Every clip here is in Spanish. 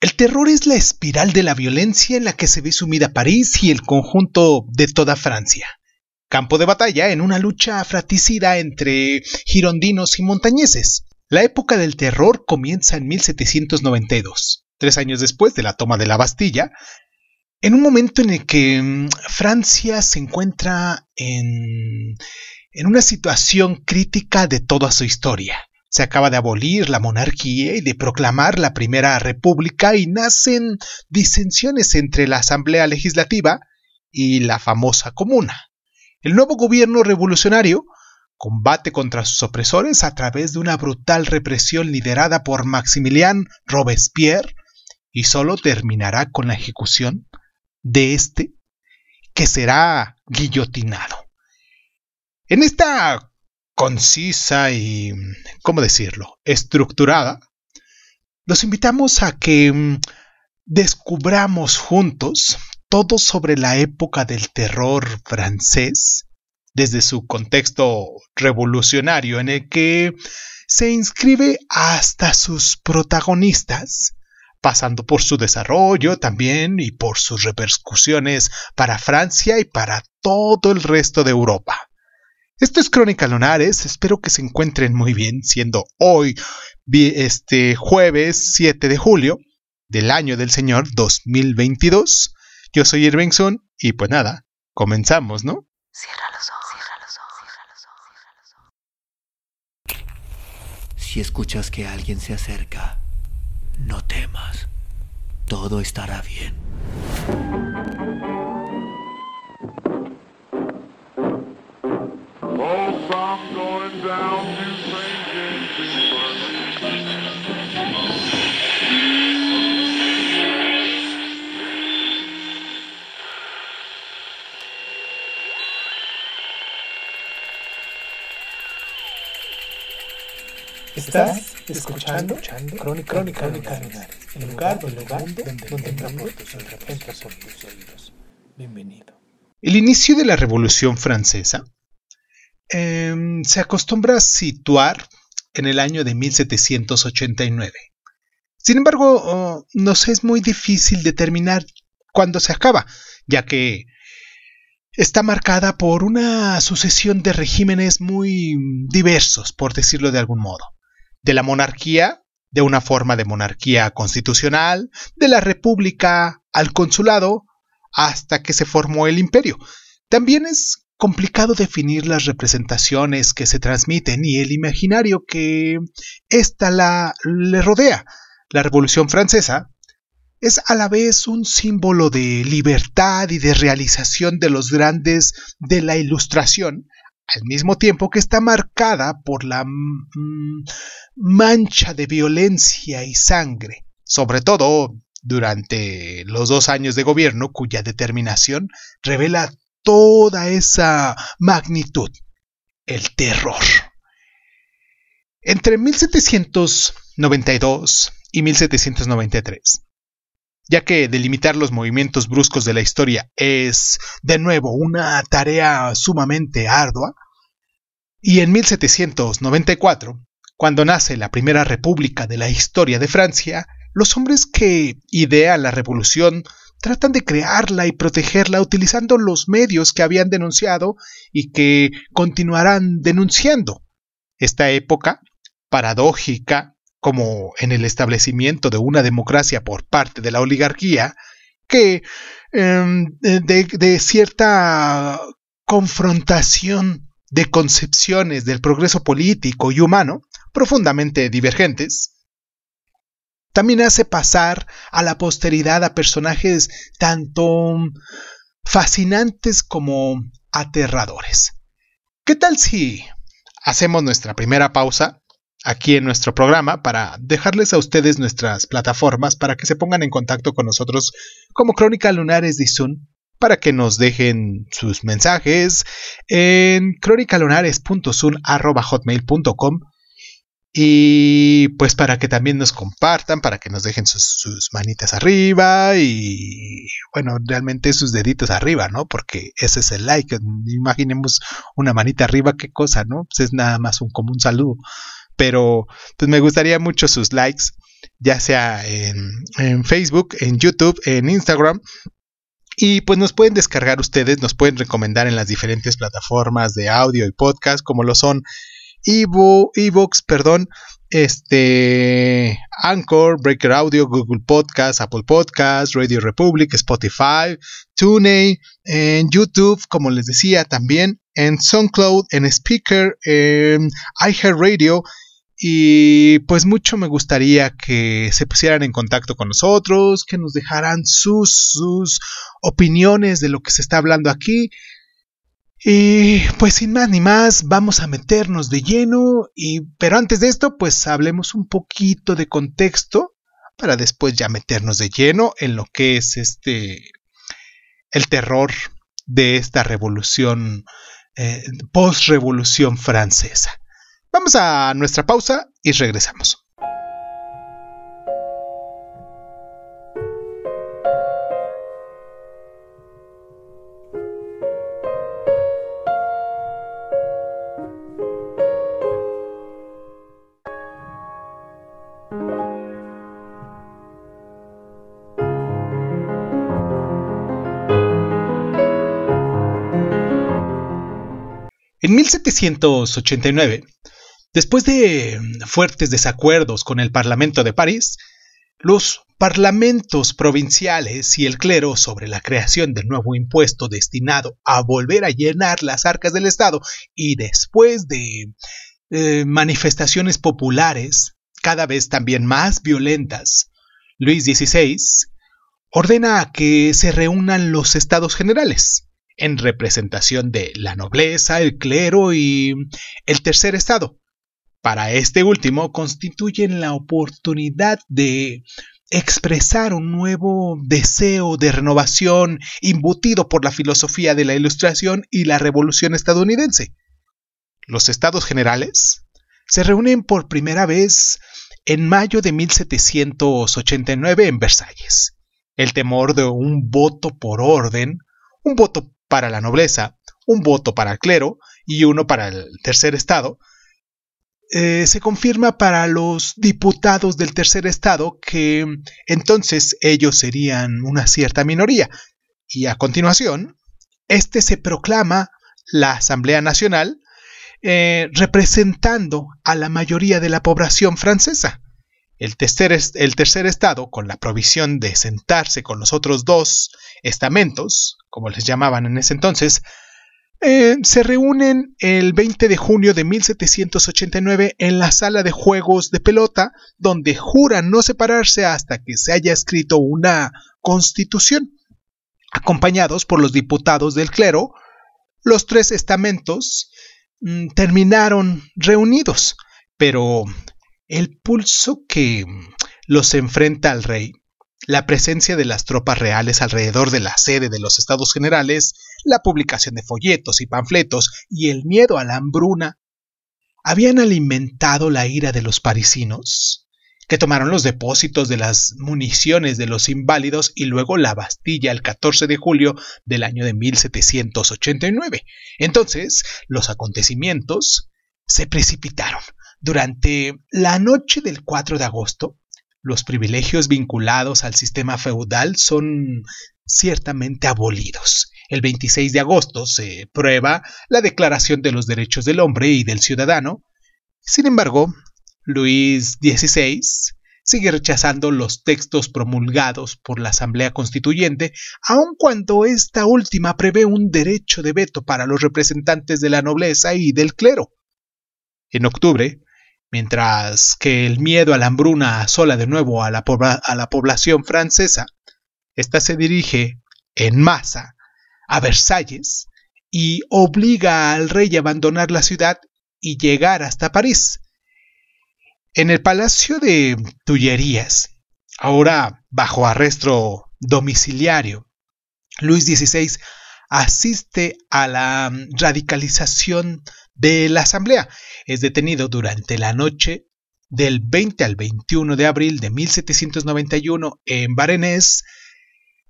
El terror es la espiral de la violencia en la que se ve sumida París y el conjunto de toda Francia. Campo de batalla en una lucha fratricida entre girondinos y montañeses. La época del terror comienza en 1792, tres años después de la toma de la Bastilla, en un momento en el que mm, Francia se encuentra en, en una situación crítica de toda su historia. Se acaba de abolir la monarquía y de proclamar la primera república y nacen disensiones entre la Asamblea Legislativa y la famosa Comuna. El nuevo gobierno revolucionario combate contra sus opresores a través de una brutal represión liderada por Maximilien Robespierre y solo terminará con la ejecución de este que será guillotinado. En esta concisa y, ¿cómo decirlo?, estructurada, los invitamos a que mm, descubramos juntos todo sobre la época del terror francés, desde su contexto revolucionario en el que se inscribe hasta sus protagonistas, pasando por su desarrollo también y por sus repercusiones para Francia y para todo el resto de Europa. Esto es Crónica Lunares, espero que se encuentren muy bien, siendo hoy este jueves 7 de julio del año del Señor 2022. Yo soy Irving Sun y pues nada, comenzamos, ¿no? Cierra los ojos, cierra los ojos, cierra los ojos, cierra los ojos. Si escuchas que alguien se acerca, no temas. Todo estará bien. Estás escuchando, escuchando Crónica, Crónica, Crónica el lugar, el lugar donde, donde, donde entra por tus oídos. Bienvenido. El inicio de la Revolución Francesa Em, se acostumbra situar en el año de 1789. Sin embargo, nos es muy difícil determinar cuándo se acaba, ya que está marcada por una sucesión de regímenes muy diversos, por decirlo de algún modo. De la monarquía, de una forma de monarquía constitucional, de la república al consulado, hasta que se formó el imperio. También es complicado definir las representaciones que se transmiten y el imaginario que ésta la, le rodea. La Revolución Francesa es a la vez un símbolo de libertad y de realización de los grandes de la Ilustración, al mismo tiempo que está marcada por la mm, mancha de violencia y sangre, sobre todo durante los dos años de gobierno cuya determinación revela toda esa magnitud, el terror. Entre 1792 y 1793, ya que delimitar los movimientos bruscos de la historia es, de nuevo, una tarea sumamente ardua, y en 1794, cuando nace la primera república de la historia de Francia, los hombres que idean la revolución tratan de crearla y protegerla utilizando los medios que habían denunciado y que continuarán denunciando. Esta época, paradójica, como en el establecimiento de una democracia por parte de la oligarquía, que em, de, de cierta confrontación de concepciones del progreso político y humano profundamente divergentes, también hace pasar a la posteridad a personajes tanto fascinantes como aterradores. ¿Qué tal si hacemos nuestra primera pausa aquí en nuestro programa para dejarles a ustedes nuestras plataformas para que se pongan en contacto con nosotros como Crónica Lunares de Zoom para que nos dejen sus mensajes en crónicalunares.sun.hotmail.com y pues para que también nos compartan, para que nos dejen sus, manitas arriba y bueno, realmente sus deditos arriba, ¿no? Porque ese es el like. Imaginemos una manita arriba, qué cosa, ¿no? Pues es nada más un común saludo. Pero pues me gustaría mucho sus likes ya sea en, en Facebook, en YouTube, en Instagram. Y pues nos pueden descargar ustedes, nos pueden recomendar en las diferentes plataformas de audio y podcast, como lo son Evo, Evox, perdón, este, Anchor, Breaker Audio, Google Podcast, Apple Podcast, Radio Republic, Spotify, TuneIn, en YouTube, como les decía, también en SoundCloud, en Speaker, en iHeartRadio. Y pues mucho me gustaría que se pusieran en contacto con nosotros, que nos dejaran sus, sus opiniones de lo que se está hablando aquí. Y pues sin más ni más, vamos a meternos de lleno. Y, pero antes de esto, pues hablemos un poquito de contexto para después ya meternos de lleno en lo que es este el terror de esta revolución eh, post-revolución francesa. Vamos a nuestra pausa y regresamos. En 1789, después de fuertes desacuerdos con el Parlamento de París, los parlamentos provinciales y el clero sobre la creación del nuevo impuesto destinado a volver a llenar las arcas del Estado y después de eh, manifestaciones populares cada vez también más violentas, Luis XVI ordena que se reúnan los estados generales en representación de la nobleza, el clero y el tercer estado. Para este último constituyen la oportunidad de expresar un nuevo deseo de renovación imbutido por la filosofía de la Ilustración y la Revolución estadounidense. Los estados generales se reúnen por primera vez en mayo de 1789 en Versalles. El temor de un voto por orden, un voto para la nobleza, un voto para el clero y uno para el tercer estado, eh, se confirma para los diputados del tercer estado que entonces ellos serían una cierta minoría. Y a continuación, este se proclama la Asamblea Nacional eh, representando a la mayoría de la población francesa. El tercer, el tercer estado, con la provisión de sentarse con los otros dos estamentos, como les llamaban en ese entonces, eh, se reúnen el 20 de junio de 1789 en la sala de juegos de pelota, donde juran no separarse hasta que se haya escrito una constitución. Acompañados por los diputados del clero, los tres estamentos mm, terminaron reunidos, pero el pulso que los enfrenta al rey, la presencia de las tropas reales alrededor de la sede de los estados generales, la publicación de folletos y panfletos y el miedo a la hambruna, habían alimentado la ira de los parisinos, que tomaron los depósitos de las municiones de los inválidos y luego la Bastilla el 14 de julio del año de 1789. Entonces, los acontecimientos se precipitaron durante la noche del 4 de agosto, los privilegios vinculados al sistema feudal son ciertamente abolidos. El 26 de agosto se prueba la Declaración de los Derechos del Hombre y del Ciudadano. Sin embargo, Luis XVI sigue rechazando los textos promulgados por la Asamblea Constituyente, aun cuando esta última prevé un derecho de veto para los representantes de la nobleza y del clero. En octubre, Mientras que el miedo a la hambruna asola de nuevo a la, a la población francesa, ésta se dirige en masa a Versalles y obliga al rey a abandonar la ciudad y llegar hasta París. En el palacio de Tullerías, ahora bajo arresto domiciliario, Luis XVI asiste a la radicalización de la Asamblea. Es detenido durante la noche del 20 al 21 de abril de 1791 en Varennes,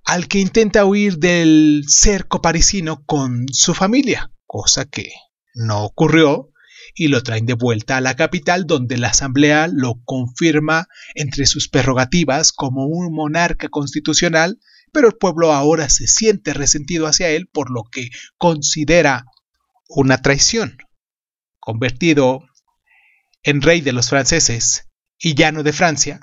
al que intenta huir del cerco parisino con su familia, cosa que no ocurrió, y lo traen de vuelta a la capital donde la Asamblea lo confirma entre sus prerrogativas como un monarca constitucional, pero el pueblo ahora se siente resentido hacia él por lo que considera una traición. Convertido en rey de los franceses y llano de Francia,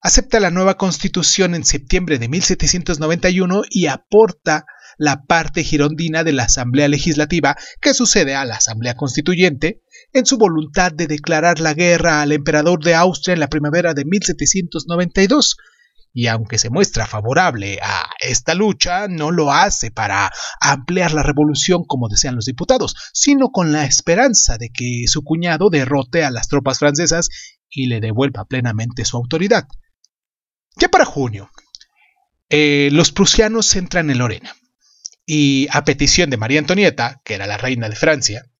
acepta la nueva constitución en septiembre de 1791 y aporta la parte girondina de la Asamblea Legislativa que sucede a la Asamblea Constituyente en su voluntad de declarar la guerra al emperador de Austria en la primavera de 1792. Y aunque se muestra favorable a esta lucha, no lo hace para ampliar la revolución como desean los diputados, sino con la esperanza de que su cuñado derrote a las tropas francesas y le devuelva plenamente su autoridad. Ya para junio, eh, los prusianos entran en Lorena y a petición de María Antonieta, que era la reina de Francia,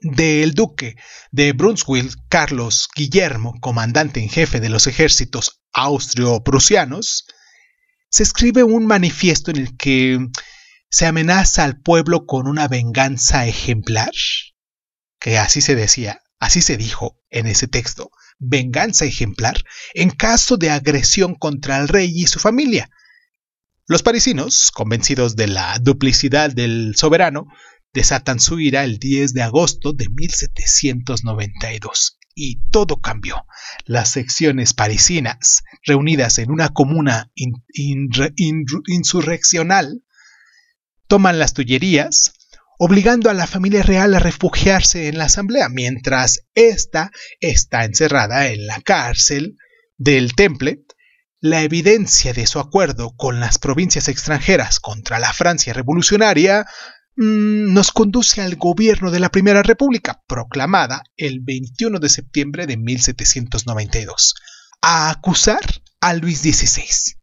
del duque de Brunswick, Carlos Guillermo, comandante en jefe de los ejércitos austrio-prusianos, se escribe un manifiesto en el que se amenaza al pueblo con una venganza ejemplar, que así se decía, así se dijo en ese texto, venganza ejemplar en caso de agresión contra el rey y su familia. Los parisinos, convencidos de la duplicidad del soberano, desatan su ira el 10 de agosto de 1792. Y todo cambió. Las secciones parisinas, reunidas en una comuna insurreccional, toman las Tullerías, obligando a la familia real a refugiarse en la asamblea, mientras ésta está encerrada en la cárcel del Temple. La evidencia de su acuerdo con las provincias extranjeras contra la Francia revolucionaria nos conduce al gobierno de la Primera República, proclamada el 21 de septiembre de 1792, a acusar a Luis XVI.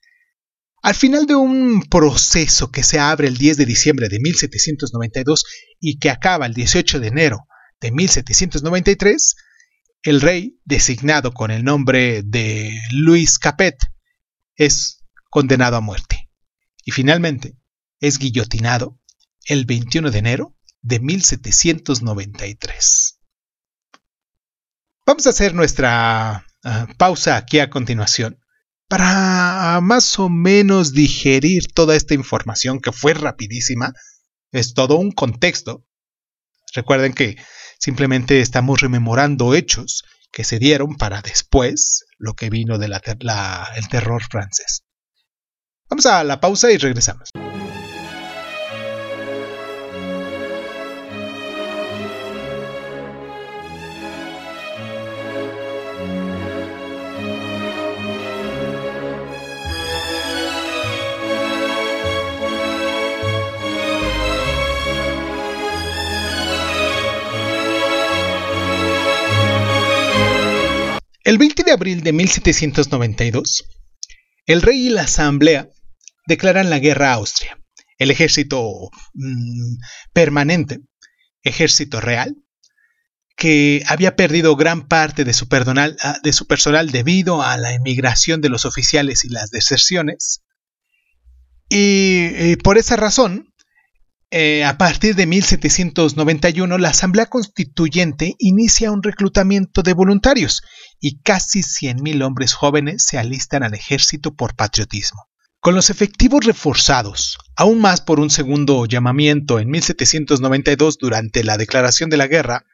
Al final de un proceso que se abre el 10 de diciembre de 1792 y que acaba el 18 de enero de 1793, el rey, designado con el nombre de Luis Capet, es condenado a muerte y finalmente es guillotinado el 21 de enero de 1793. Vamos a hacer nuestra uh, pausa aquí a continuación para más o menos digerir toda esta información que fue rapidísima, es todo un contexto. Recuerden que simplemente estamos rememorando hechos que se dieron para después lo que vino del terror francés. Vamos a la pausa y regresamos. El 20 de abril de 1792, el rey y la asamblea declaran la guerra a Austria. El ejército mm, permanente, ejército real, que había perdido gran parte ah, de su personal debido a la emigración de los oficiales y las deserciones. y por esa razón, eh, a partir de 1791, la Asamblea Constituyente inicia un reclutamiento de voluntarios y casi 100.000 hombres jóvenes se alistan al ejército por patriotismo. Con los efectivos reforzados, aún más por un segundo llamamiento en 1792 durante la declaración de la guerra,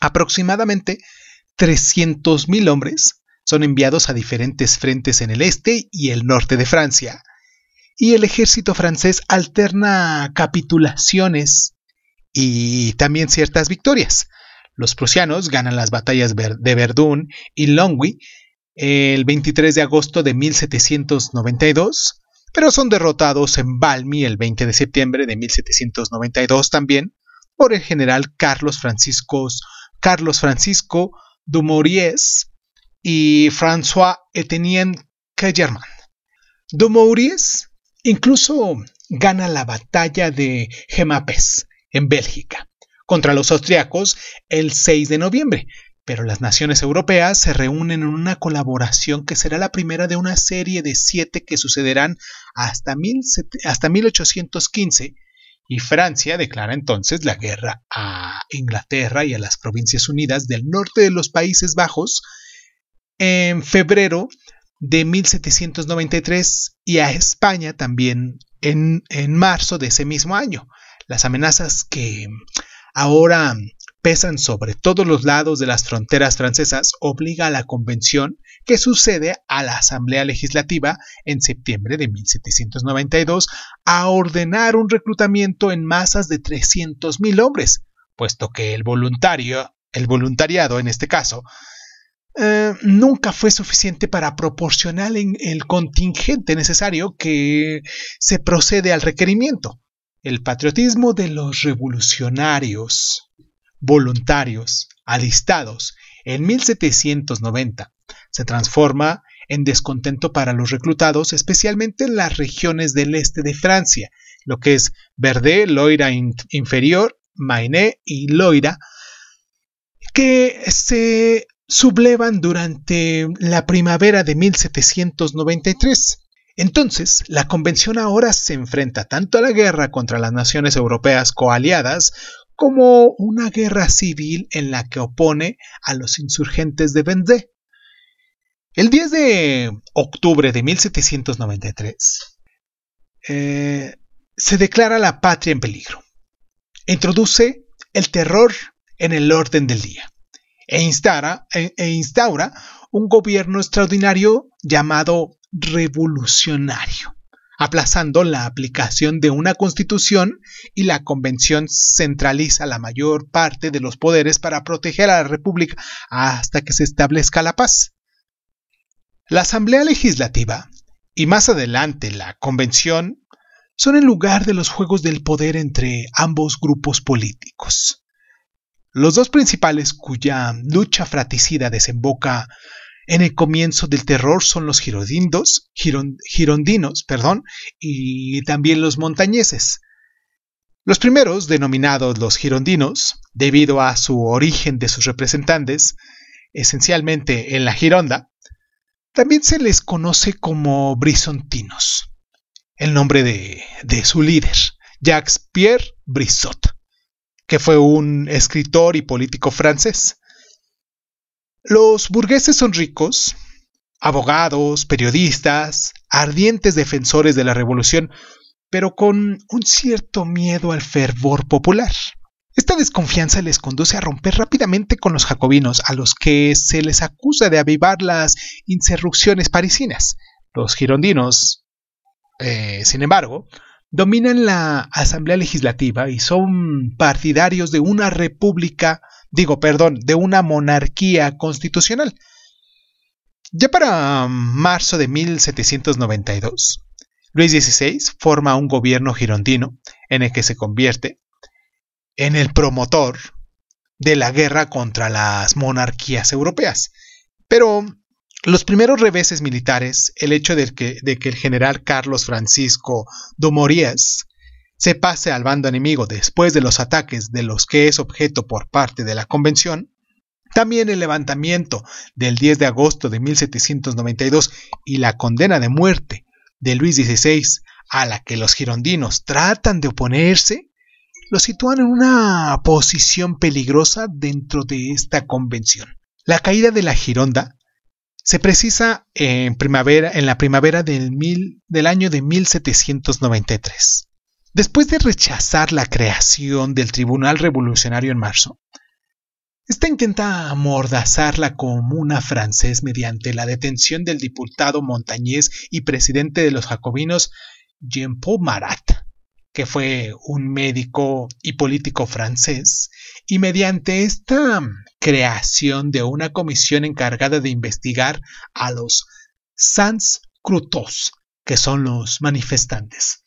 aproximadamente 300.000 hombres son enviados a diferentes frentes en el este y el norte de Francia, y el ejército francés alterna capitulaciones y también ciertas victorias. Los prusianos ganan las batallas de Verdún y Longwy el 23 de agosto de 1792, pero son derrotados en Valmy el 20 de septiembre de 1792 también por el general Carlos Francisco, Carlos Francisco Dumouriez y François Etienne Kellerman. Dumouriez Incluso gana la batalla de Gemapes en Bélgica contra los austriacos el 6 de noviembre, pero las naciones europeas se reúnen en una colaboración que será la primera de una serie de siete que sucederán hasta, hasta 1815 y Francia declara entonces la guerra a Inglaterra y a las Provincias Unidas del norte de los Países Bajos en febrero de 1793 y a España también en, en marzo de ese mismo año. Las amenazas que ahora pesan sobre todos los lados de las fronteras francesas obliga a la convención que sucede a la Asamblea Legislativa en septiembre de 1792 a ordenar un reclutamiento en masas de 300.000 hombres, puesto que el voluntario, el voluntariado en este caso, eh, nunca fue suficiente para proporcionar el contingente necesario que se procede al requerimiento. El patriotismo de los revolucionarios voluntarios alistados en 1790 se transforma en descontento para los reclutados, especialmente en las regiones del este de Francia, lo que es Verde, Loira Inferior, Maine y Loira, que se sublevan durante la primavera de 1793. Entonces, la convención ahora se enfrenta tanto a la guerra contra las naciones europeas coaliadas como una guerra civil en la que opone a los insurgentes de Vendée. El 10 de octubre de 1793 eh, se declara la patria en peligro. Introduce el terror en el orden del día e, e, e instaura un gobierno extraordinario llamado revolucionario, aplazando la aplicación de una constitución y la convención centraliza la mayor parte de los poderes para proteger a la república hasta que se establezca la paz. La Asamblea Legislativa y más adelante la Convención son el lugar de los juegos del poder entre ambos grupos políticos. Los dos principales cuya lucha fratricida desemboca en el comienzo del terror son los girondinos, perdón, y también los montañeses. Los primeros, denominados los girondinos, debido a su origen de sus representantes, esencialmente en la Gironda, también se les conoce como brisontinos, el nombre de, su líder, Jacques-Pierre Brissot, que fue un escritor y político francés. Los burgueses son ricos, abogados, periodistas, ardientes defensores de la revolución, pero con un cierto miedo al fervor popular. Esta desconfianza les conduce a romper rápidamente con los jacobinos, a los que se les acusa de avivar las insurrecciones parisinas. Los girondinos, eh, sin embargo, dominan la Asamblea Legislativa y son partidarios de una república, digo, perdón, de una monarquía constitucional. Ya para marzo de 1792, Luis XVI forma un gobierno girondino en el que se convierte en el promotor de la guerra contra las monarquías europeas. Pero los primeros reveses militares, el hecho de que, el general Carlos Francisco Dumouriez se pase al bando enemigo después de los ataques de los que es objeto por parte de la Convención, también el levantamiento del 10 de agosto de 1792 y la condena de muerte de Luis XVI a la que los girondinos tratan de oponerse, lo sitúan en una posición peligrosa dentro de esta convención. La caída de la Gironda se precisa en, primavera, en la primavera del, del año de 1793. Después de rechazar la creación del Tribunal Revolucionario en marzo, esta intenta amordazar la comuna francés mediante la detención del diputado montañés y presidente de los jacobinos Jean-Paul Marat, que fue un médico y político francés, y mediante esta creación de una comisión encargada de investigar a los sans crutos, que son los manifestantes.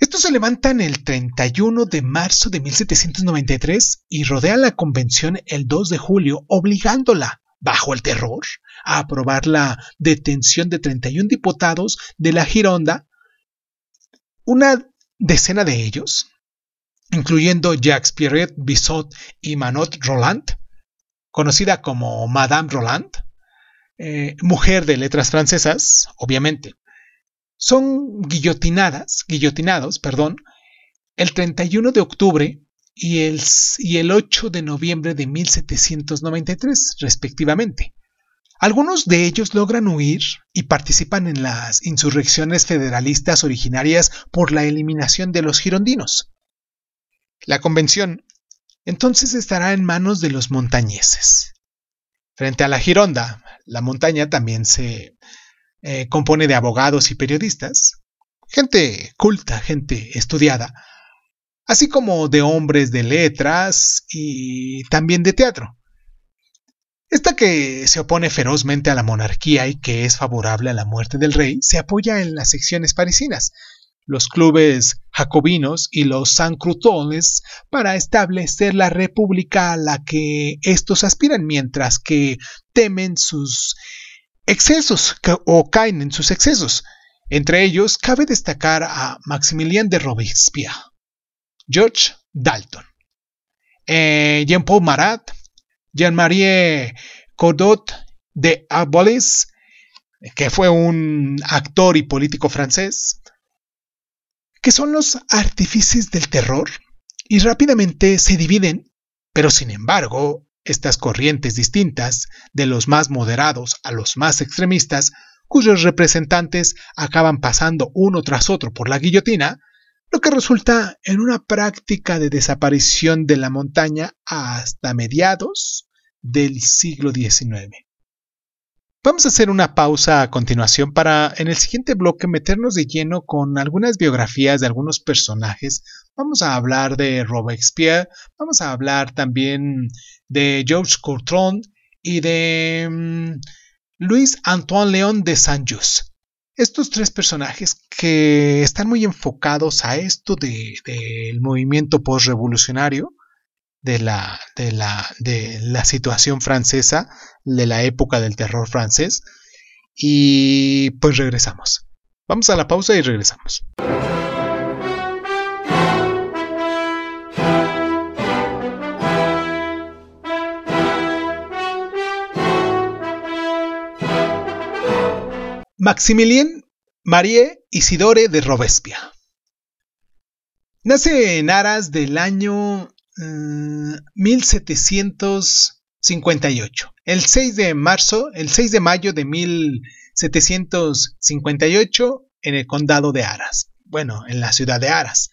Estos se levantan el 31 de marzo de 1793 y rodean la convención el 2 de julio, obligándola, bajo el terror, a aprobar la detención de 31 diputados de la Gironda, una decena de ellos, incluyendo Jacques Pierre Bissot y Manot Roland, conocida como Madame Roland, eh, mujer de letras francesas, obviamente, son guillotinadas, guillotinados, perdón, el 31 de octubre y el, y el 8 de noviembre de 1793, respectivamente. Algunos de ellos logran huir y participan en las insurrecciones federalistas originarias por la eliminación de los girondinos. La convención entonces estará en manos de los montañeses. Frente a la Gironda, la montaña también se eh, compone de abogados y periodistas, gente culta, gente estudiada, así como de hombres de letras y también de teatro. Esta que se opone ferozmente a la monarquía y que es favorable a la muerte del rey se apoya en las secciones parisinas, los clubes jacobinos y los sancrutones para establecer la república a la que estos aspiran, mientras que temen sus excesos o caen en sus excesos. Entre ellos cabe destacar a Maximilien de Robespierre, George Dalton, eh, Jean-Paul Marat, Jean-Marie Cordot de Arboles, que fue un actor y político francés, que son los artífices del terror y rápidamente se dividen, pero sin embargo, estas corrientes distintas, de los más moderados a los más extremistas, cuyos representantes acaban pasando uno tras otro por la guillotina, lo que resulta en una práctica de desaparición de la montaña hasta mediados del siglo XIX. Vamos a hacer una pausa a continuación para en el siguiente bloque meternos de lleno con algunas biografías de algunos personajes. Vamos a hablar de Robespierre, vamos a hablar también de Georges Courtron y de mm, Luis Antoine León de Saint-Just. Estos tres personajes que están muy enfocados a esto del de, movimiento postrevolucionario, de la, de, la, de la situación francesa, de la época del terror francés. Y pues regresamos. Vamos a la pausa y regresamos. Maximilien Marie Isidore de Robespierre. Nace en Aras del año eh, 58. El 6 de marzo, el 6 de mayo de 1758 en el condado de Aras, bueno, en la ciudad de Aras.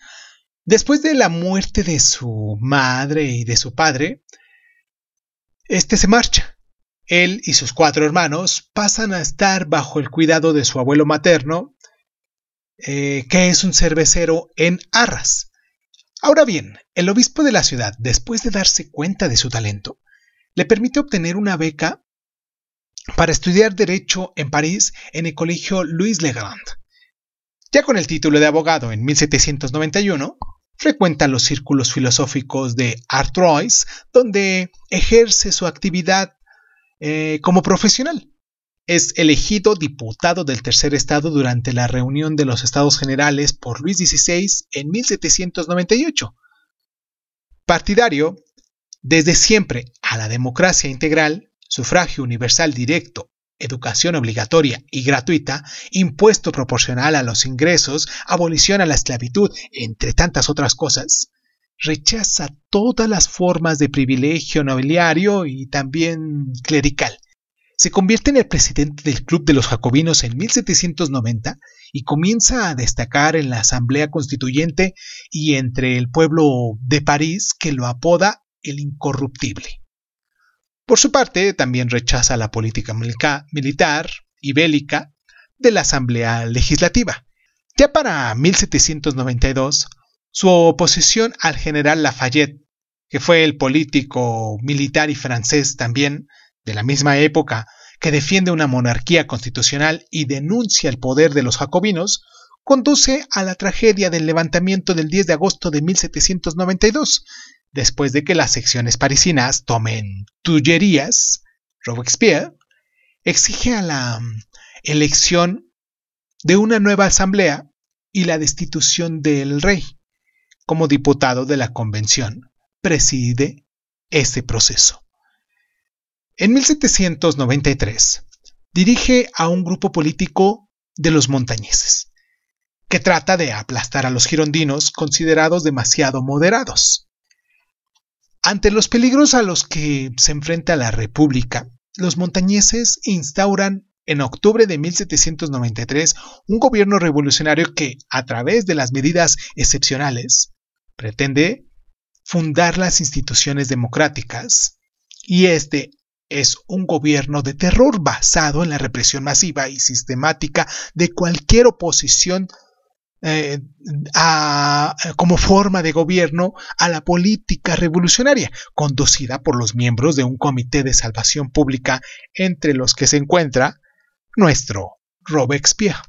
Después de la muerte de su madre y de su padre, este se marcha. Él y sus cuatro hermanos pasan a estar bajo el cuidado de su abuelo materno, eh, que es un cervecero en Arras. Ahora bien, el obispo de la ciudad, después de darse cuenta de su talento, le permite obtener una beca para estudiar Derecho en París en el colegio Louis Legrand. Ya con el título de abogado en 1791, frecuenta los círculos filosóficos de Artrois, donde ejerce su actividad eh, como profesional es elegido diputado del tercer estado durante la reunión de los estados generales por Luis XVI en 1798. Partidario desde siempre a la democracia integral, sufragio universal directo, educación obligatoria y gratuita, impuesto proporcional a los ingresos, abolición a la esclavitud, entre tantas otras cosas, rechaza todas las formas de privilegio nobiliario y también clerical. Se convierte en el presidente del Club de los Jacobinos en 1790 y comienza a destacar en la Asamblea Constituyente y entre el pueblo de París que lo apoda el incorruptible. Por su parte, también rechaza la política militar y bélica de la Asamblea Legislativa. Ya para 1792, su oposición al general Lafayette, que fue el político militar y francés también, de la misma época que defiende una monarquía constitucional y denuncia el poder de los jacobinos, conduce a la tragedia del levantamiento del 10 de agosto de 1792, después de que las secciones parisinas tomen Tullerías, Robespierre exige a la mm, elección de una nueva asamblea y la destitución del rey. Como diputado de la convención, preside ese proceso. En 1793 dirige a un grupo político de los montañeses. que trata de aplastar a los girondinos considerados demasiado moderados. Ante los peligros a los que se enfrenta la República, los montañeses instauran en octubre de 1793 un gobierno revolucionario que, a través de las medidas excepcionales, pretende fundar las instituciones democráticas. Y este es un gobierno de terror basado en la represión masiva y sistemática de cualquier oposición eh, como forma de gobierno a la política revolucionaria, conducida por los miembros de un comité de salvación pública entre los que se encuentra nuestro Robespierre.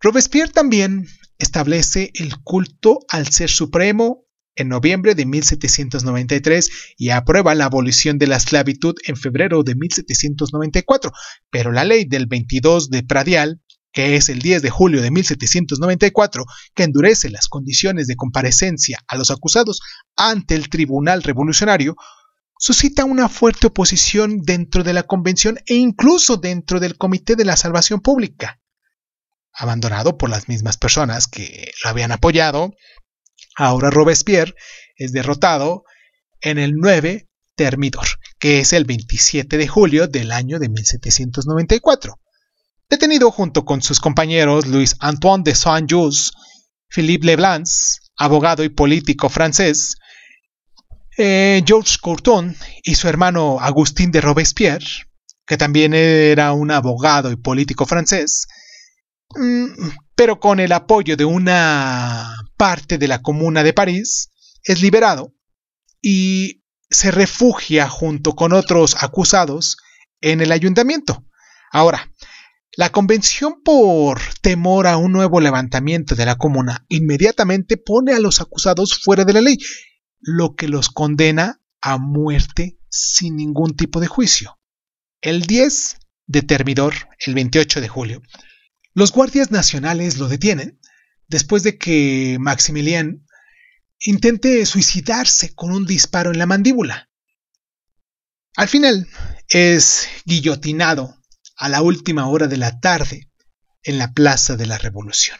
Robespierre también establece el culto al Ser Supremo en noviembre de 1793 y aprueba la abolición de la esclavitud en febrero de 1794, pero la ley del 22 de Pradial que es el 10 de julio de 1794, que endurece las condiciones de comparecencia a los acusados ante el Tribunal Revolucionario, suscita una fuerte oposición dentro de la Convención e incluso dentro del Comité de la Salvación Pública. Abandonado por las mismas personas que lo habían apoyado, ahora Robespierre es derrotado en el 9 Termidor, que es el 27 de julio del año de 1794 detenido junto con sus compañeros Louis Antoine de Saint-Just, Philippe Leblanc, abogado y político francés, eh, Georges Courton y su hermano Agustín de Robespierre, que también era un abogado y político francés, mm, pero con el apoyo de una parte de la Comuna de París, es liberado y se refugia junto con otros acusados en el ayuntamiento. Ahora, la convención por temor a un nuevo levantamiento de la comuna inmediatamente pone a los acusados fuera de la ley, lo que los condena a muerte sin ningún tipo de juicio. El 10 de Termidor, el 28 de julio, los guardias nacionales lo detienen después de que Maximilian intente suicidarse con un disparo en la mandíbula. Al final es guillotinado a la última hora de la tarde en la Plaza de la Revolución.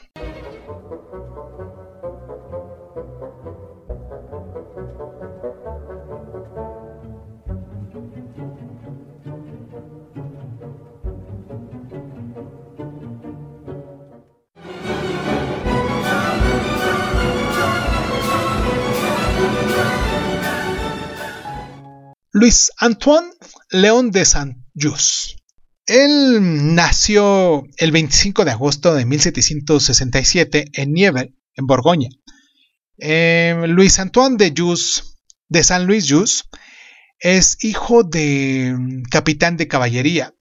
Luis Antoine León de Saint-Just él nació el 25 de agosto de 1767 en Nieve, en Borgoña. Em, Luis Antoine de Jus, de San Luis Jus, es hijo de mm, capitán de caballería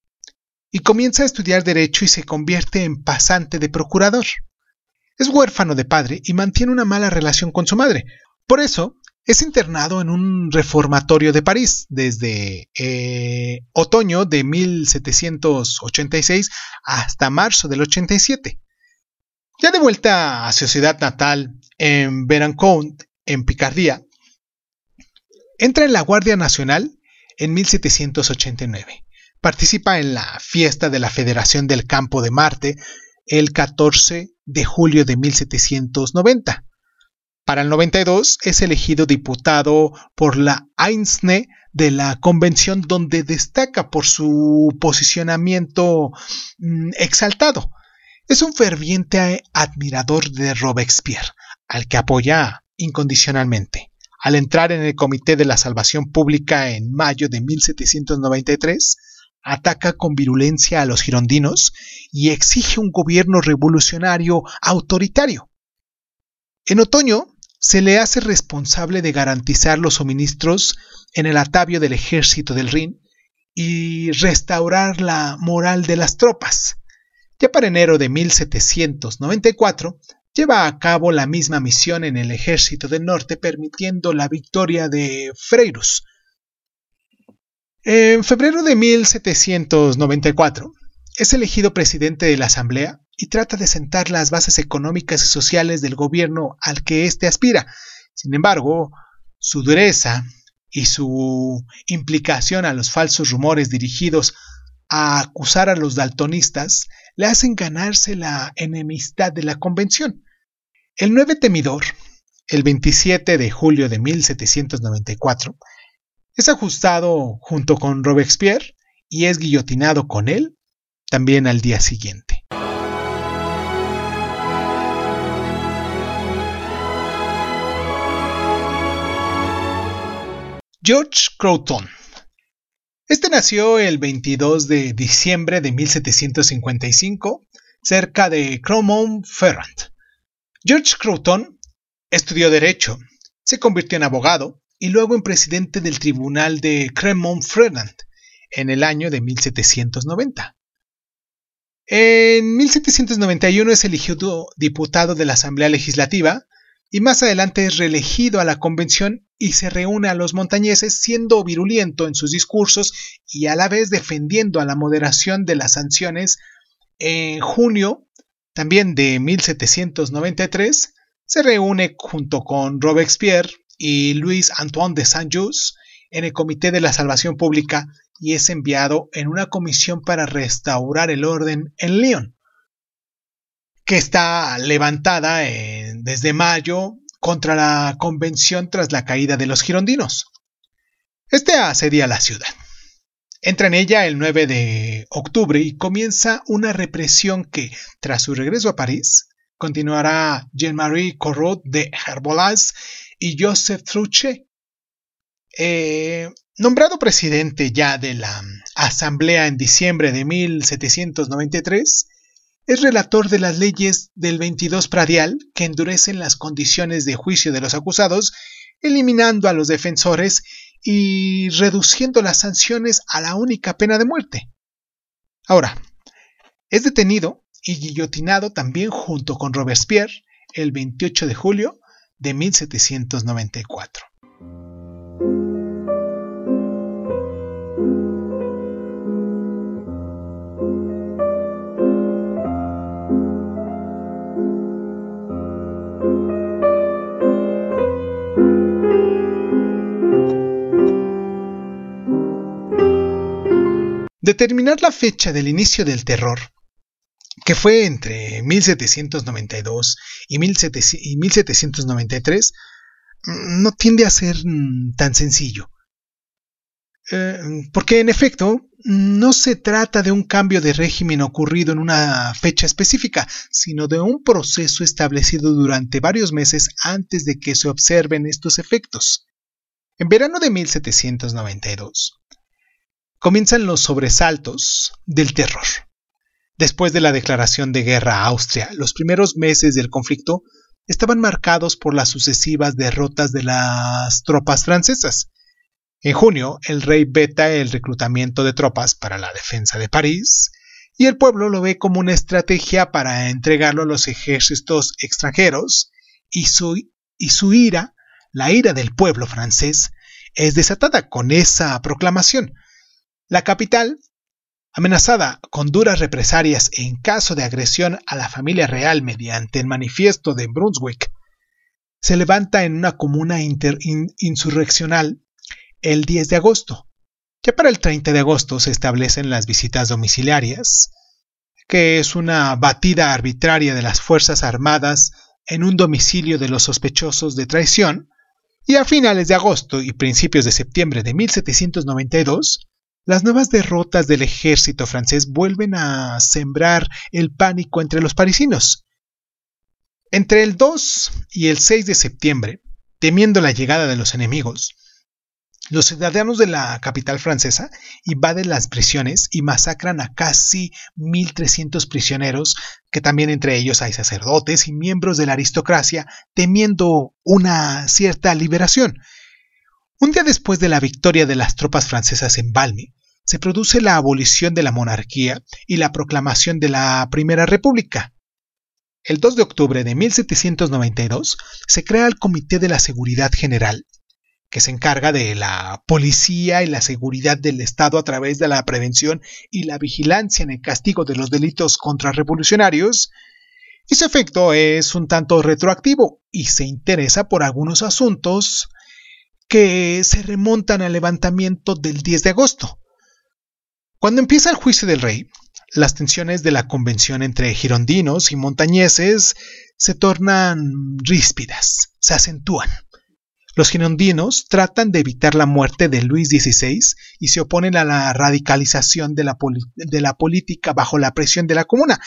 y comienza a estudiar derecho y se convierte en pasante de procurador. Es huérfano de padre y mantiene una mala relación con su madre. Por eso, es internado en un reformatorio de París desde eh, otoño de 1786 hasta marzo del 87. Ya de vuelta a su ciudad natal, en Berancourt, en Picardía, entra en la Guardia Nacional en 1789. Participa en la fiesta de la Federación del Campo de Marte el 14 de julio de 1790 para el 92 es elegido diputado por la AINSNE de la convención donde destaca por su posicionamiento mm, exaltado. Es un ferviente admirador de Robespierre, al que apoya incondicionalmente. Al entrar en el Comité de la Salvación Pública en mayo de 1793, ataca con virulencia a los girondinos y exige un gobierno revolucionario autoritario. En otoño se le hace responsable de garantizar los suministros en el atavio del ejército del Rin y restaurar la moral de las tropas. Ya para enero de 1794 lleva a cabo la misma misión en el ejército del norte permitiendo la victoria de Freirus. En febrero de 1794 es elegido presidente de la Asamblea y trata de sentar las bases económicas y sociales del gobierno al que éste aspira. Sin embargo, su dureza y su implicación a los falsos rumores dirigidos a acusar a los daltonistas le hacen ganarse la enemistad de la convención. El 9 temidor, el 27 de julio de 1794, es ajustado junto con Robespierre y es guillotinado con él también al día siguiente. George Crowton. Este nació el 22 de diciembre de 1755 cerca de Cromont-Ferrand. George Crowton estudió Derecho, se convirtió en abogado y luego en presidente del Tribunal de Cremont-Ferrand en el año de 1790. En 1791 es elegido diputado de la Asamblea Legislativa y más adelante es reelegido a la convención y se reúne a los montañeses siendo virulento en sus discursos y a la vez defendiendo a la moderación de las sanciones. En junio también de 1793 se reúne junto con Robespierre y Luis Antoine de Saint-Just en el Comité de la Salvación Pública y es enviado en una comisión para restaurar el orden en Lyon que está levantada desde mayo contra la convención tras la caída de los girondinos. Este asedia la ciudad. Entra en ella el 9 de octubre y comienza una represión que, tras su regreso a París, continuará Jean-Marie Corot de Herbolas y Joseph Truche. Eh, nombrado presidente ya de la Asamblea en diciembre de 1793, es relator de las leyes del 22 pradial que endurecen las condiciones de juicio de los acusados, eliminando a los defensores y reduciendo las sanciones a la única pena de muerte. Ahora, es detenido y guillotinado también junto con Robespierre el 28 de julio de 1794. Determinar la fecha del inicio del terror, que fue entre 1792 y, 1793, mm, no tiende a ser mm, tan sencillo. Eh, porque en efecto, no se trata de un cambio de régimen ocurrido en una fecha específica, sino de un proceso establecido durante varios meses antes de que se observen estos efectos. En verano de 1792, comienzan los sobresaltos del terror. Después de la declaración de guerra a Austria, los primeros meses del conflicto estaban marcados por las sucesivas derrotas de las tropas francesas. En junio, el rey veta el reclutamiento de tropas para la defensa de París, y el pueblo lo ve como una estrategia para entregarlo a los ejércitos extranjeros, y su, y su ira, la ira del pueblo francés, es desatada con esa proclamación. La capital, amenazada con duras represalias en caso de agresión a la familia real mediante el manifiesto de Brunswick, se levanta en una comuna insurreccional el 10 de agosto. Ya para el 30 de agosto se establecen las visitas domiciliarias, que es una batida arbitraria de las Fuerzas Armadas en un domicilio de los sospechosos de traición, y a finales de agosto y principios de septiembre de 1792 las nuevas derrotas del ejército francés vuelven a sembrar el pánico entre los parisinos. Entre el 2 y el 6 de septiembre, temiendo la llegada de los enemigos, los ciudadanos de la capital francesa invaden las prisiones y masacran a casi 1.300 prisioneros, que también entre ellos hay sacerdotes y miembros de la aristocracia, temiendo una cierta liberación. Un día después de la victoria de las tropas francesas en Valmy, se produce la abolición de la monarquía y la proclamación de la Primera República. El 2 de octubre de 1792 se crea el Comité de la Seguridad General, que se encarga de la policía y la seguridad del Estado a través de la prevención y la vigilancia en el castigo de los delitos contrarrevolucionarios, y su efecto es un tanto retroactivo y se interesa por algunos asuntos que se remontan al levantamiento del 10 de agosto. Cuando empieza el juicio del rey, las tensiones de la convención entre girondinos y montañeses se tornan ríspidas, se acentúan. Los girondinos tratan de evitar la muerte de Luis XVI y se oponen a la radicalización de la, de la política bajo la presión de la comuna.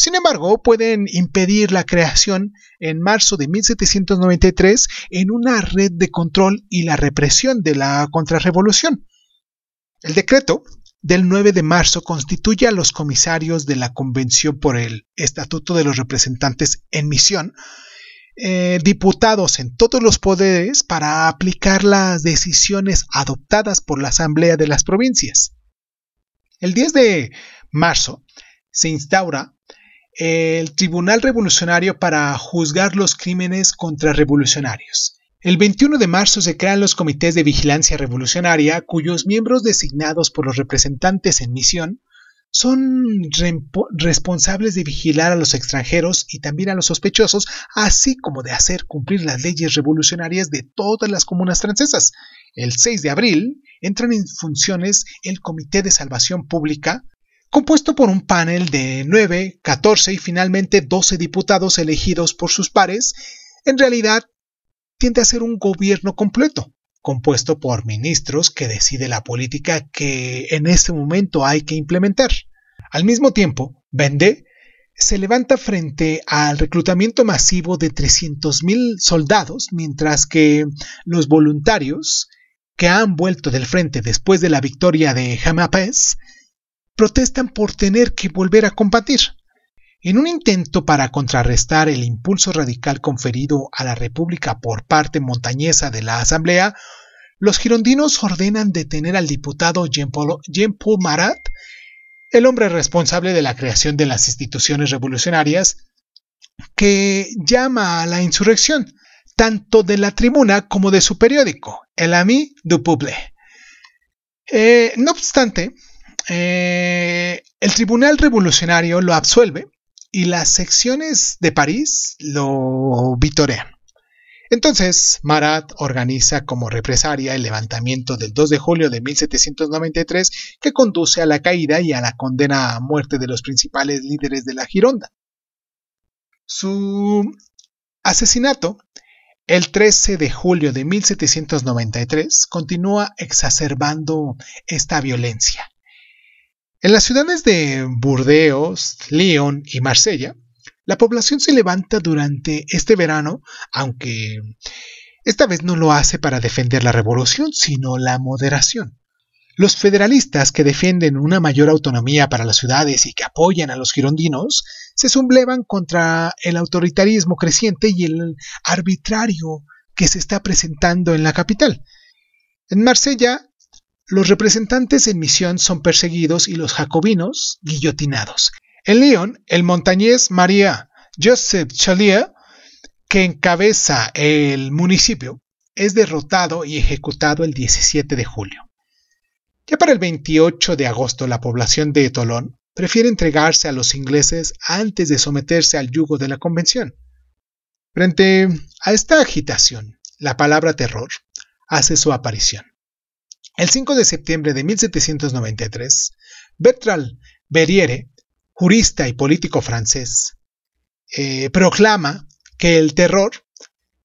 Sin embargo, pueden impedir la creación en marzo de 1793 en una red de control y la represión de la contrarrevolución. El decreto del 9 de marzo constituye a los comisarios de la Convención por el Estatuto de los Representantes en misión, eh, diputados en todos los poderes para aplicar las decisiones adoptadas por la Asamblea de las Provincias. El 10 de marzo se instaura el Tribunal Revolucionario para juzgar los crímenes contra revolucionarios. El 21 de marzo se crean los comités de vigilancia revolucionaria, cuyos miembros designados por los representantes en misión son responsables de vigilar a los extranjeros y también a los sospechosos, así como de hacer cumplir las leyes revolucionarias de todas las comunas francesas. El 6 de abril entran en funciones el Comité de Salvación Pública, compuesto por un panel de 9, 14 y finalmente 12 diputados elegidos por sus pares, en realidad tiende a ser un gobierno completo, compuesto por ministros que decide la política que en este momento hay que implementar. Al mismo tiempo, Vendée se levanta frente al reclutamiento masivo de 300.000 soldados, mientras que los voluntarios que han vuelto del frente después de la victoria de Jamapés protestan por tener que volver a combatir. En un intento para contrarrestar el impulso radical conferido a la República por parte montañesa de la Asamblea, los girondinos ordenan detener al diputado Jean-Paul Marat, el hombre responsable de la creación de las instituciones revolucionarias, que llama a la insurrección, tanto de la tribuna como de su periódico, El Ami du Peuple. Eh, no obstante, eh, el Tribunal Revolucionario lo absuelve y las secciones de París lo vitorean. Entonces, Marat organiza como represaria el levantamiento del 2 de julio de 1793 que conduce a la caída y a la condena a muerte de los principales líderes de la Gironda. Su asesinato, el 13 de julio de 1793, continúa exacerbando esta violencia. En las ciudades de Burdeos, Lyon y Marsella, la población se levanta durante este verano, aunque esta vez no lo hace para defender la revolución, sino la moderación. Los federalistas que defienden una mayor autonomía para las ciudades y que apoyan a los girondinos se sublevan contra el autoritarismo creciente y el arbitrario que se está presentando en la capital. En Marsella, los representantes en misión son perseguidos y los jacobinos guillotinados. En Lyon, el montañés María Joseph Chalier, que encabeza el municipio, es derrotado y ejecutado el 17 de julio. Ya para el 28 de agosto la población de Tolón prefiere entregarse a los ingleses antes de someterse al yugo de la convención. Frente a esta agitación, la palabra terror hace su aparición. El 5 de septiembre de 1793, Bertrand Berriere, jurista y político francés, eh, proclama que el terror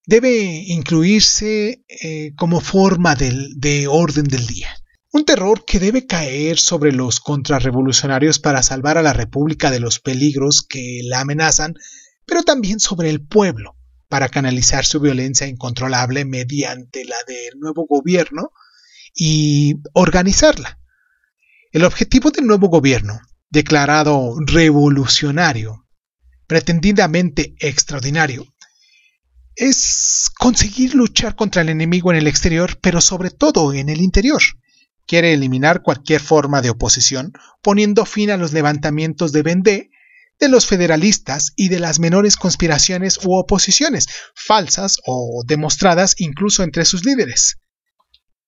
debe incluirse eh, como forma de orden del día. Un terror que debe caer sobre los contrarrevolucionarios para salvar a la República de los peligros que la amenazan, pero también sobre el pueblo, para canalizar su violencia incontrolable mediante la del nuevo gobierno y organizarla. El objetivo del nuevo gobierno, declarado revolucionario, pretendidamente extraordinario, es conseguir luchar contra el enemigo en el exterior, pero sobre todo en el interior. Quiere eliminar cualquier forma de oposición, poniendo fin a los levantamientos de Vendée, de los federalistas y de las menores conspiraciones u oposiciones, falsas o demostradas incluso entre sus líderes.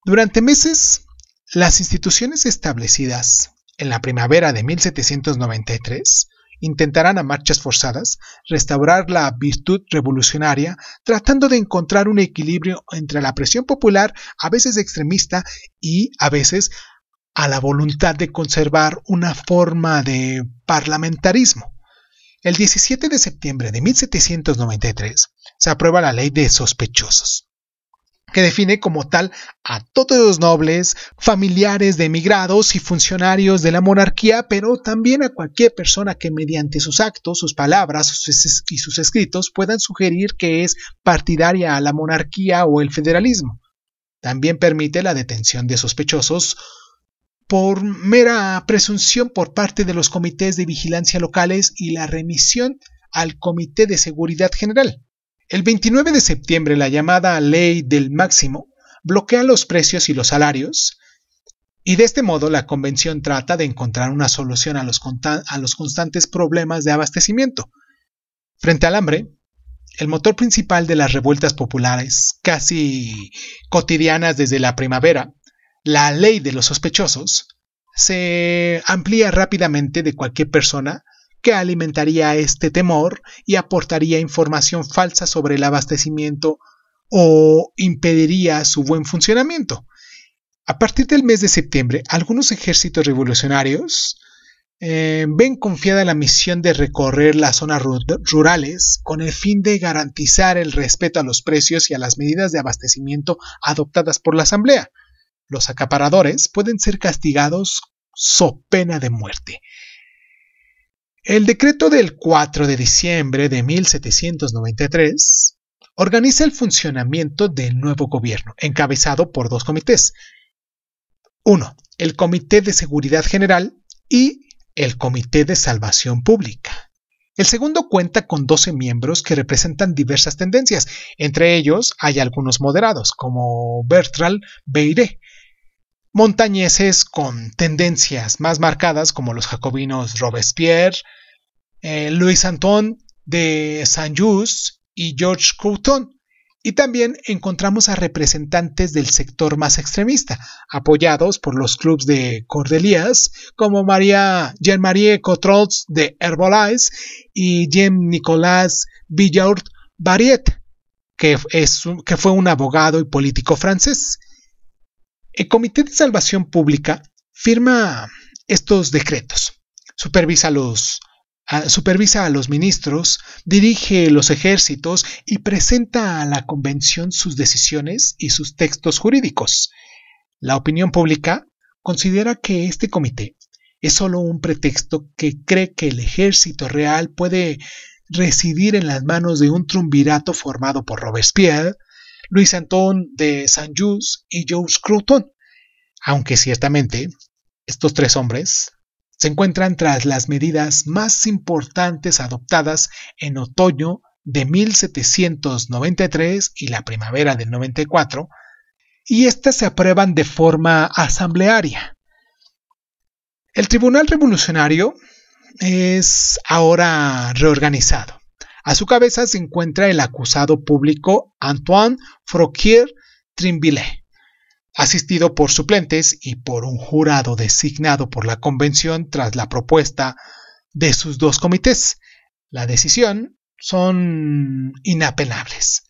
Durante meses, las instituciones establecidas en la primavera de 1793 intentarán a marchas forzadas restaurar la virtud revolucionaria, tratando de encontrar un equilibrio entre la presión popular, a veces extremista y a veces a la voluntad de conservar una forma de parlamentarismo. El 17 de septiembre de 1793 se aprueba la ley de sospechosos, que define como tal a todos los nobles, familiares de emigrados y funcionarios de la monarquía, pero también a cualquier persona que mediante sus actos, sus palabras y sus escritos puedan sugerir que es partidaria a la monarquía o el federalismo. También permite la detención de sospechosos por mera presunción por parte de los comités de vigilancia locales y la remisión al Comité de Seguridad General. El 29 de septiembre la llamada Ley del Máximo bloquea los precios y los salarios, y de este modo la Convención trata de encontrar una solución a los, a los constantes problemas de abastecimiento. Frente al hambre, el motor principal de las revueltas populares, casi cotidianas desde la primavera, la ley de los sospechosos se amplía rápidamente de cualquier persona que alimentaría este temor y aportaría información falsa sobre el abastecimiento o impediría su buen funcionamiento. A partir del mes de septiembre, algunos ejércitos revolucionarios eh, ven confiada la misión de recorrer las zonas rurales con el fin de garantizar el respeto a los precios y a las medidas de abastecimiento adoptadas por la Asamblea los acaparadores pueden ser castigados so pena de muerte. El decreto del 4 de diciembre de 1793 organiza el funcionamiento del nuevo gobierno, encabezado por dos comités. Uno, el Comité de Seguridad General y el Comité de Salvación Pública. El segundo cuenta con 12 miembros que representan diversas tendencias. Entre ellos hay algunos moderados, como Bertrand Beiré, montañeses con tendencias más marcadas como los jacobinos Robespierre, eh, Louis de Saint-Just y George Couton. Y también encontramos a representantes del sector más extremista, apoyados por los clubes de Cordelias, como María Jean-Marie Cotrolles de Herbalife y Jean-Nicolas Villard Barriet, que, que fue un abogado y político francés. El Comité de Salvación Pública firma estos decretos, supervisa a los, ministros, dirige los ejércitos y presenta a la convención sus decisiones y sus textos jurídicos. La opinión pública considera que este comité es solo un pretexto que cree que el ejército real puede residir en las manos de un triunvirato formado por Robespierre, Luis Antón de Saint-Just y Georges Crouton, aunque ciertamente estos tres hombres se encuentran tras las medidas más importantes adoptadas en otoño de 1793 y la primavera del 94, y éstas se aprueban de forma asamblearia. El Tribunal Revolucionario es ahora reorganizado. A su cabeza se encuentra el acusado público Antoine Froquier Trimbillet, asistido por suplentes y por un jurado designado por la convención tras la propuesta de sus dos comités. La decisión son inapenables.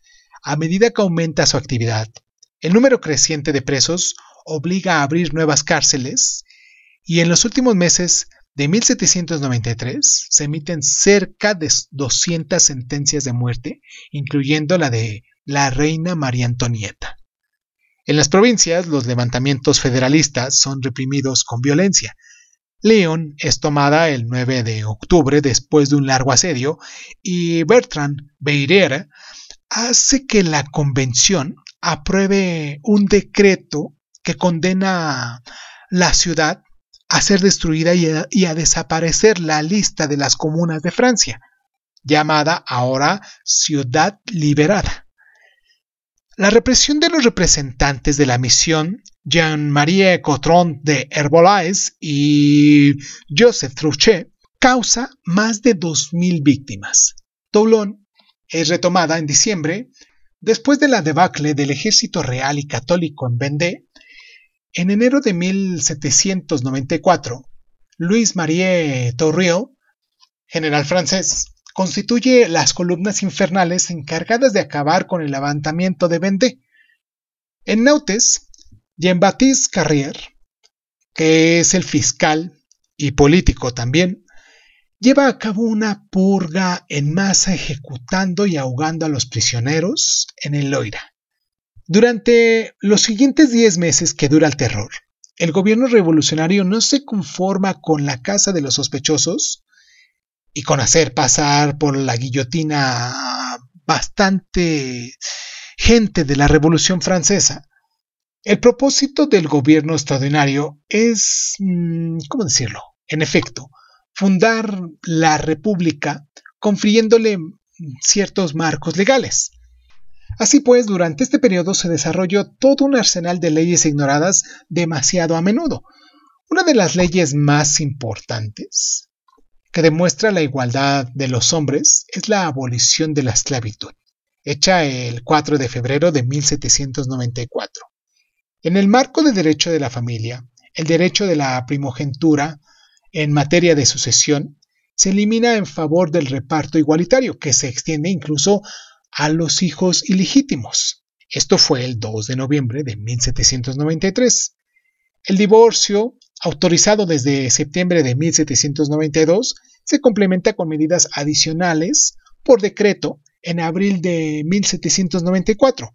A medida que aumenta su actividad, el número creciente de presos obliga a abrir nuevas cárceles y en los últimos meses de 1793 se emiten cerca de 200 sentencias de muerte, incluyendo la de la reina María Antonieta. En las provincias, los levantamientos federalistas son reprimidos con violencia. León es tomada el 9 de octubre después de un largo asedio y Bertrand Beirer hace que la convención apruebe un decreto que condena la ciudad a ser destruida y a, desaparecer la lista de las comunas de Francia, llamada ahora Ciudad Liberada. La represión de los representantes de la misión, Jean-Marie Cotron de Herbolaes y Joseph Trouchet, causa más de 2.000 víctimas. Toulon es retomada en diciembre, después de la debacle del ejército real y católico en Vendée, en enero de 1794, Louis Marie Tourriel, general francés, constituye las columnas infernales encargadas de acabar con el levantamiento de Vendée. En Nautes, Jean-Baptiste Carrier que es el fiscal y político también, lleva a cabo una purga en masa ejecutando y ahogando a los prisioneros en el Loira. Durante los siguientes 10 meses que dura el terror, el gobierno revolucionario no se conforma con la casa de los sospechosos y con hacer pasar por la guillotina bastante gente de la Revolución Francesa. El propósito del gobierno extraordinario es, mm, ¿cómo decirlo? En efecto, fundar la República confiriéndole ciertos marcos legales. Así pues, durante este periodo se desarrolló todo un arsenal de leyes ignoradas demasiado a menudo. Una de las leyes más importantes que demuestra la igualdad de los hombres es la abolición de la esclavitud, hecha el 4 de febrero de 1794. En el marco del derecho de la familia, el derecho de la primogenitura en materia de sucesión se elimina en favor del reparto igualitario, que se extiende incluso a los hijos ilegítimos. Esto fue el 2 de noviembre de 1793. El divorcio, autorizado desde septiembre de 1792, se complementa con medidas adicionales por decreto en abril de 1794.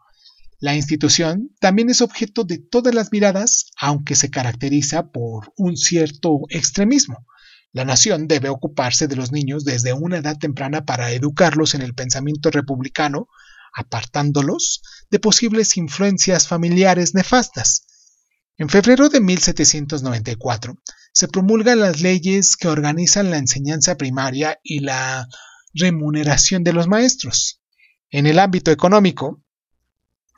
La institución también es objeto de todas las miradas, aunque se caracteriza por un cierto extremismo. La nación debe ocuparse de los niños desde una edad temprana para educarlos en el pensamiento republicano, apartándolos de posibles influencias familiares nefastas. En febrero de 1794 se promulgan las leyes que organizan la enseñanza primaria y la remuneración de los maestros. En el ámbito económico,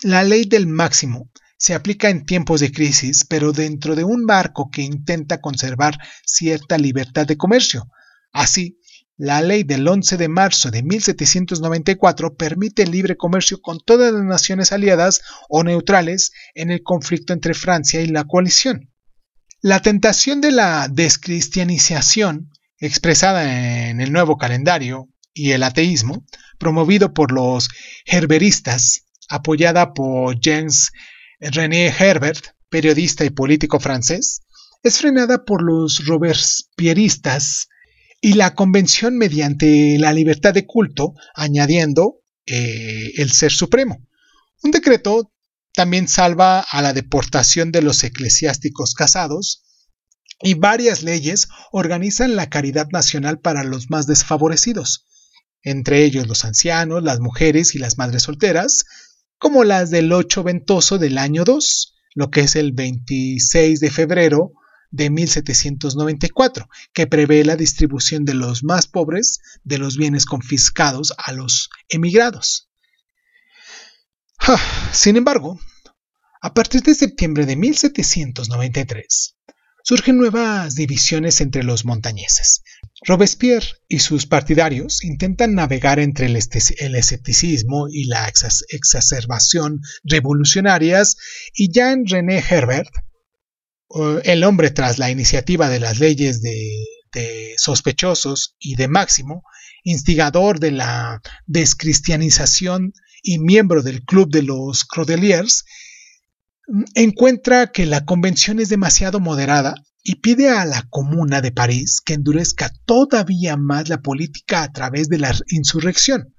la ley del máximo se aplica en tiempos de crisis, pero dentro de un marco que intenta conservar cierta libertad de comercio. Así, la ley del 11 de marzo de 1794 permite el libre comercio con todas las naciones aliadas o neutrales en el conflicto entre Francia y la coalición. La tentación de la descristianización, expresada en el nuevo calendario, y el ateísmo, promovido por los herberistas, apoyada por James René Herbert, periodista y político francés, es frenada por los robespierristas y la convención mediante la libertad de culto, añadiendo eh, el ser supremo. Un decreto también salva a la deportación de los eclesiásticos casados y varias leyes organizan la caridad nacional para los más desfavorecidos, entre ellos los ancianos, las mujeres y las madres solteras, como las del 8 ventoso del año 2, lo que es el 26 de febrero de 1794, que prevé la distribución de los más pobres de los bienes confiscados a los emigrados. Sin embargo, a partir de septiembre de 1793, surgen nuevas divisiones entre los montañeses. Robespierre y sus partidarios intentan navegar entre el, escepticismo y la exacerbación revolucionarias y Jean-René Herbert, el hombre tras la iniciativa de las leyes de, de sospechosos y de Máximo, instigador de la descristianización y miembro del Club de los Crodeliers, encuentra que la convención es demasiado moderada y pide a la Comuna de París que endurezca todavía más la política a través de la insurrección.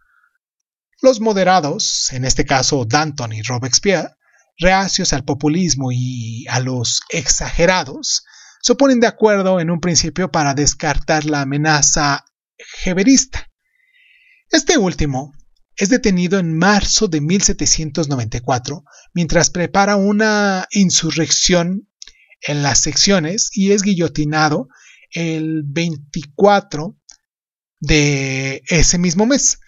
Los moderados, en este caso Danton y Robespierre, reacios al populismo y a los exagerados, se ponen de acuerdo en un principio para descartar la amenaza jeverista. Este último es detenido en marzo de 1794 mientras prepara una insurrección en las secciones y es guillotinado el 24 de ese mismo mes.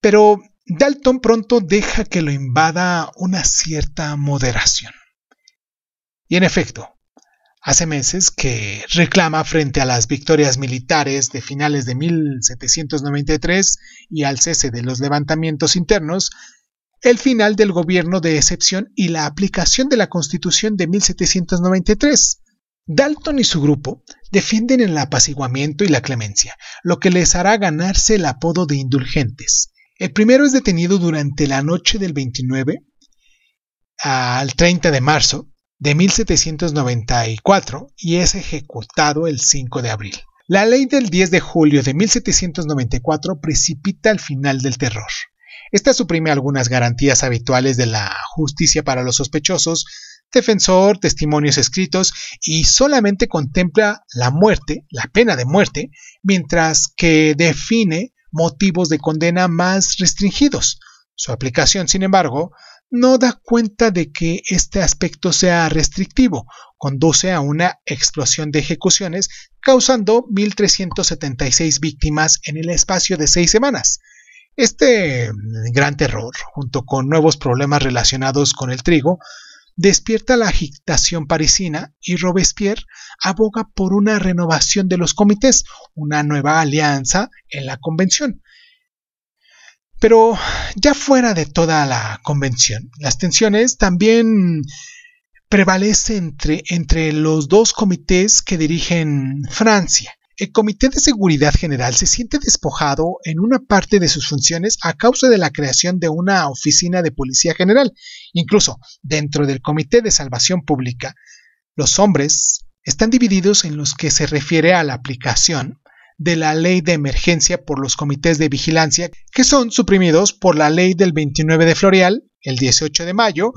Pero Dalton pronto deja que lo invada una cierta moderación. Y en efecto, hace meses que reclama frente a las victorias militares de finales de 1793 y al cese de los levantamientos internos, el final del gobierno de excepción y la aplicación de la Constitución de 1793. Dalton y su grupo defienden el apaciguamiento y la clemencia, lo que les hará ganarse el apodo de indulgentes. El primero es detenido durante la noche del 29 al 30 de marzo de 1794 y es ejecutado el 5 de abril. La ley del 10 de julio de 1794 precipita el final del terror. Esta suprime algunas garantías habituales de la justicia para los sospechosos, defensor, testimonios escritos y solamente contempla la muerte, la pena de muerte, mientras que define motivos de condena más restringidos. Su aplicación, sin embargo, no da cuenta de que este aspecto sea restrictivo, conduce a una explosión de ejecuciones, causando 1.376 víctimas en el espacio de seis semanas. Este gran terror, junto con nuevos problemas relacionados con el trigo, despierta la agitación parisina y Robespierre aboga por una renovación de los comités, una nueva alianza en la convención. Pero ya fuera de toda la convención, las tensiones también prevalecen entre, entre los dos comités que dirigen Francia. El Comité de Seguridad General se siente despojado en una parte de sus funciones a causa de la creación de una oficina de Policía General. Incluso dentro del Comité de Salvación Pública, los hombres están divididos en los que se refiere a la aplicación de la ley de emergencia por los comités de vigilancia, que son suprimidos por la ley del 29 de Floreal, el 18 de mayo,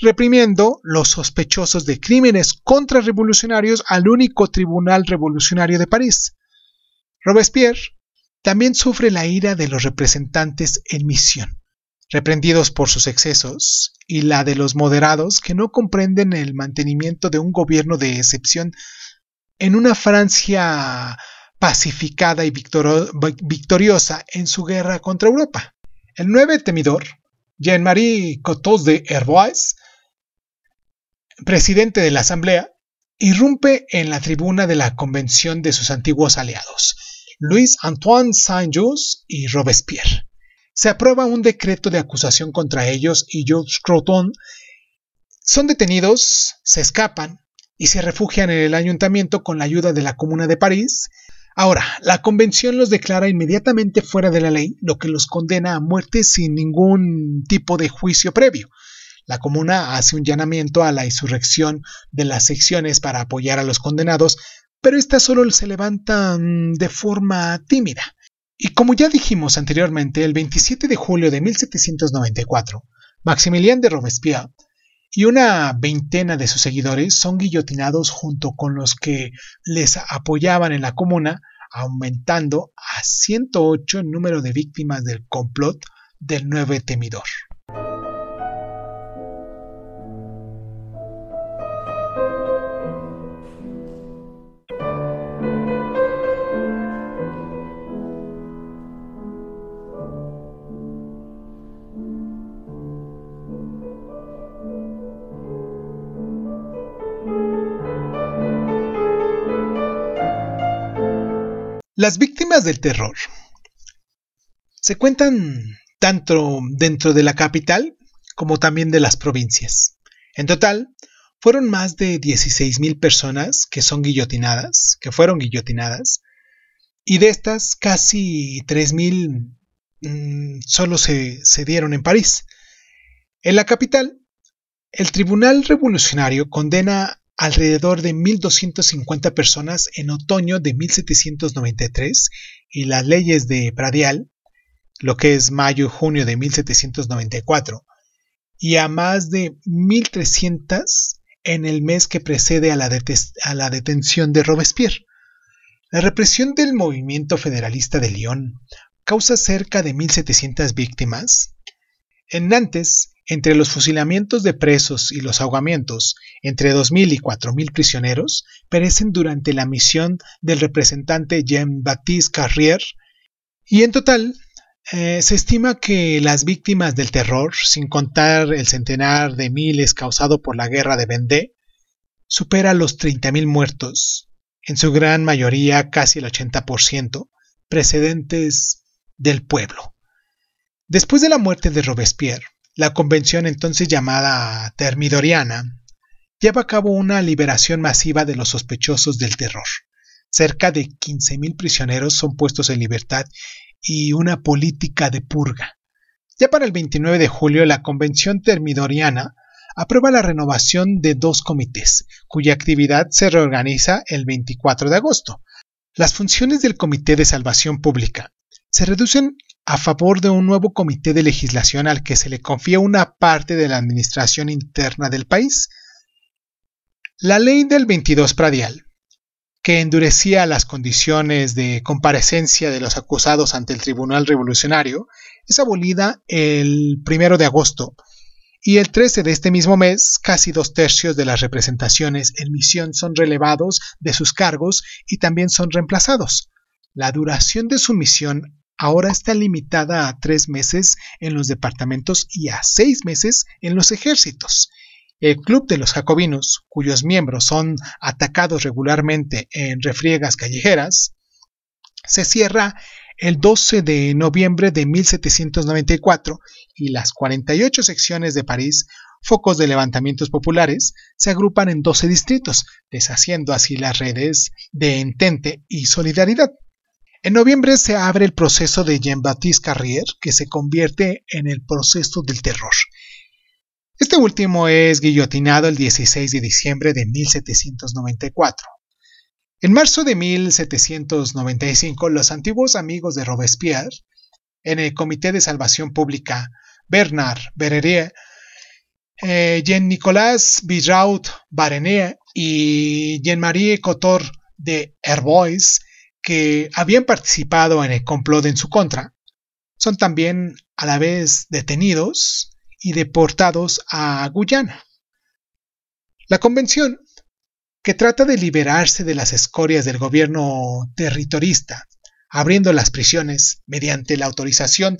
reprimiendo los sospechosos de crímenes contrarrevolucionarios al único tribunal revolucionario de París. Robespierre también sufre la ira de los representantes en misión, reprendidos por sus excesos, y la de los moderados que no comprenden el mantenimiento de un gobierno de excepción en una Francia pacificada y victoriosa en su guerra contra Europa. El nueve temidor, Jean-Marie Cotos de Herbois, presidente de la Asamblea, irrumpe en la tribuna de la convención de sus antiguos aliados, Louis Antoine Saint-Just y Robespierre. Se aprueba un decreto de acusación contra ellos y Georges Croton. Son detenidos, se escapan y se refugian en el ayuntamiento con la ayuda de la Comuna de París Ahora, la convención los declara inmediatamente fuera de la ley, lo que los condena a muerte sin ningún tipo de juicio previo. La comuna hace un llamamiento a la insurrección de las secciones para apoyar a los condenados, pero éstas solo se levantan de forma tímida. Y como ya dijimos anteriormente, el 27 de julio de 1794, Maximilien de Robespierre y una veintena de sus seguidores son guillotinados junto con los que les apoyaban en la comuna, aumentando a 108 el número de víctimas del complot del nuevo temidor. Las víctimas del terror se cuentan tanto dentro de la capital como también de las provincias. En total, fueron más de 16.000 personas que son guillotinadas, que fueron guillotinadas, y de estas casi 3.000 mm, solo se, se dieron en París. En la capital, el Tribunal Revolucionario condena alrededor de 1.250 personas en otoño de 1793 y las leyes de Pradial, lo que es mayo y junio de 1794, y a más de 1.300 en el mes que precede a la, a la detención de Robespierre. La represión del movimiento federalista de Lyon causa cerca de 1.700 víctimas. En Nantes, entre los fusilamientos de presos y los ahogamientos, entre 2.000 y 4.000 prisioneros perecen durante la misión del representante Jean-Baptiste Carrier, y en total eh, se estima que las víctimas del terror, sin contar el centenar de miles causado por la guerra de Vendée, supera los 30.000 muertos, en su gran mayoría casi el 80%, precedentes del pueblo. Después de la muerte de Robespierre, la convención entonces llamada Termidoriana lleva a cabo una liberación masiva de los sospechosos del terror. Cerca de 15.000 prisioneros son puestos en libertad y una política de purga. Ya para el 29 de julio la convención termidoriana aprueba la renovación de dos comités, cuya actividad se reorganiza el 24 de agosto. Las funciones del Comité de Salvación Pública se reducen a favor de un nuevo comité de legislación al que se le confía una parte de la administración interna del país. La ley del 22 pradial, que endurecía las condiciones de comparecencia de los acusados ante el Tribunal Revolucionario, es abolida el 1 de agosto y el 13 de este mismo mes casi dos tercios de las representaciones en misión son relevados de sus cargos y también son reemplazados. La duración de su misión ahora está limitada a tres meses en los departamentos y a seis meses en los ejércitos. El Club de los Jacobinos, cuyos miembros son atacados regularmente en refriegas callejeras, se cierra el 12 de noviembre de 1794 y las 48 secciones de París, focos de levantamientos populares, se agrupan en 12 distritos, deshaciendo así las redes de entente y solidaridad. En noviembre se abre el proceso de Jean-Baptiste Carrier, que se convierte en el proceso del terror. Este último es guillotinado el 16 de diciembre de 1794. En marzo de 1795, los antiguos amigos de Robespierre, en el Comité de Salvación Pública, Bernard Berrerier, eh, Jean-Nicolas Biraud Barené y Jean-Marie Cotor de Herbois, que habían participado en el complot en su contra, son también a la vez detenidos y deportados a Guyana. La convención que trata de liberarse de las escorias del gobierno territorista, abriendo las prisiones mediante la autorización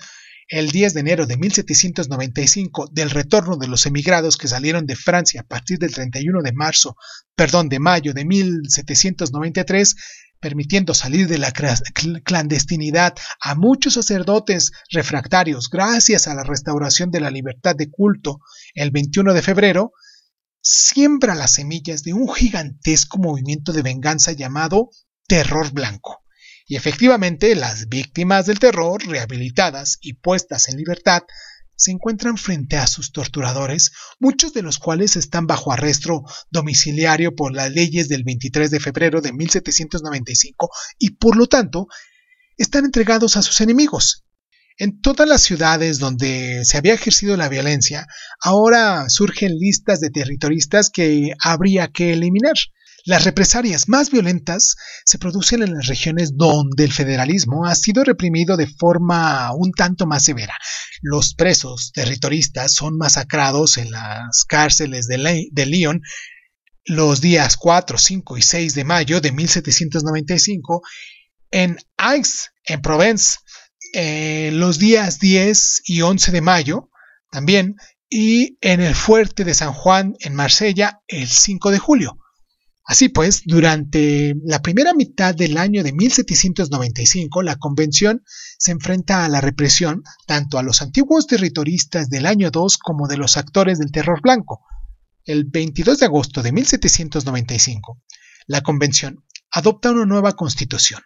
el 10 de enero de 1795 del retorno de los emigrados que salieron de Francia a partir del 31 de marzo, perdón, de mayo de 1793, permitiendo salir de la clandestinidad a muchos sacerdotes refractarios gracias a la restauración de la libertad de culto el 21 de febrero, siembra las semillas de un gigantesco movimiento de venganza llamado terror blanco. Y efectivamente las víctimas del terror, rehabilitadas y puestas en libertad, se encuentran frente a sus torturadores, muchos de los cuales están bajo arresto domiciliario por las leyes del 23 de febrero de 1795 y por lo tanto están entregados a sus enemigos, en todas las ciudades donde se había ejercido la violencia, ahora surgen listas de territoristas que habría que eliminar. Las represalias más violentas se producen en las regiones donde el federalismo ha sido reprimido de forma un tanto más severa. Los presos territoristas son masacrados en las cárceles de, Lyon los días 4, 5 y 6 de mayo de 1795, en Aix, en Provence, eh, los días 10 y 11 de mayo también, y en el fuerte de San Juan en Marsella el 5 de julio. Así pues, durante la primera mitad del año de 1795, la convención se enfrenta a la represión tanto a los antiguos territoristas del año 2 como de los actores del terror blanco. El 22 de agosto de 1795, la convención adopta una nueva constitución,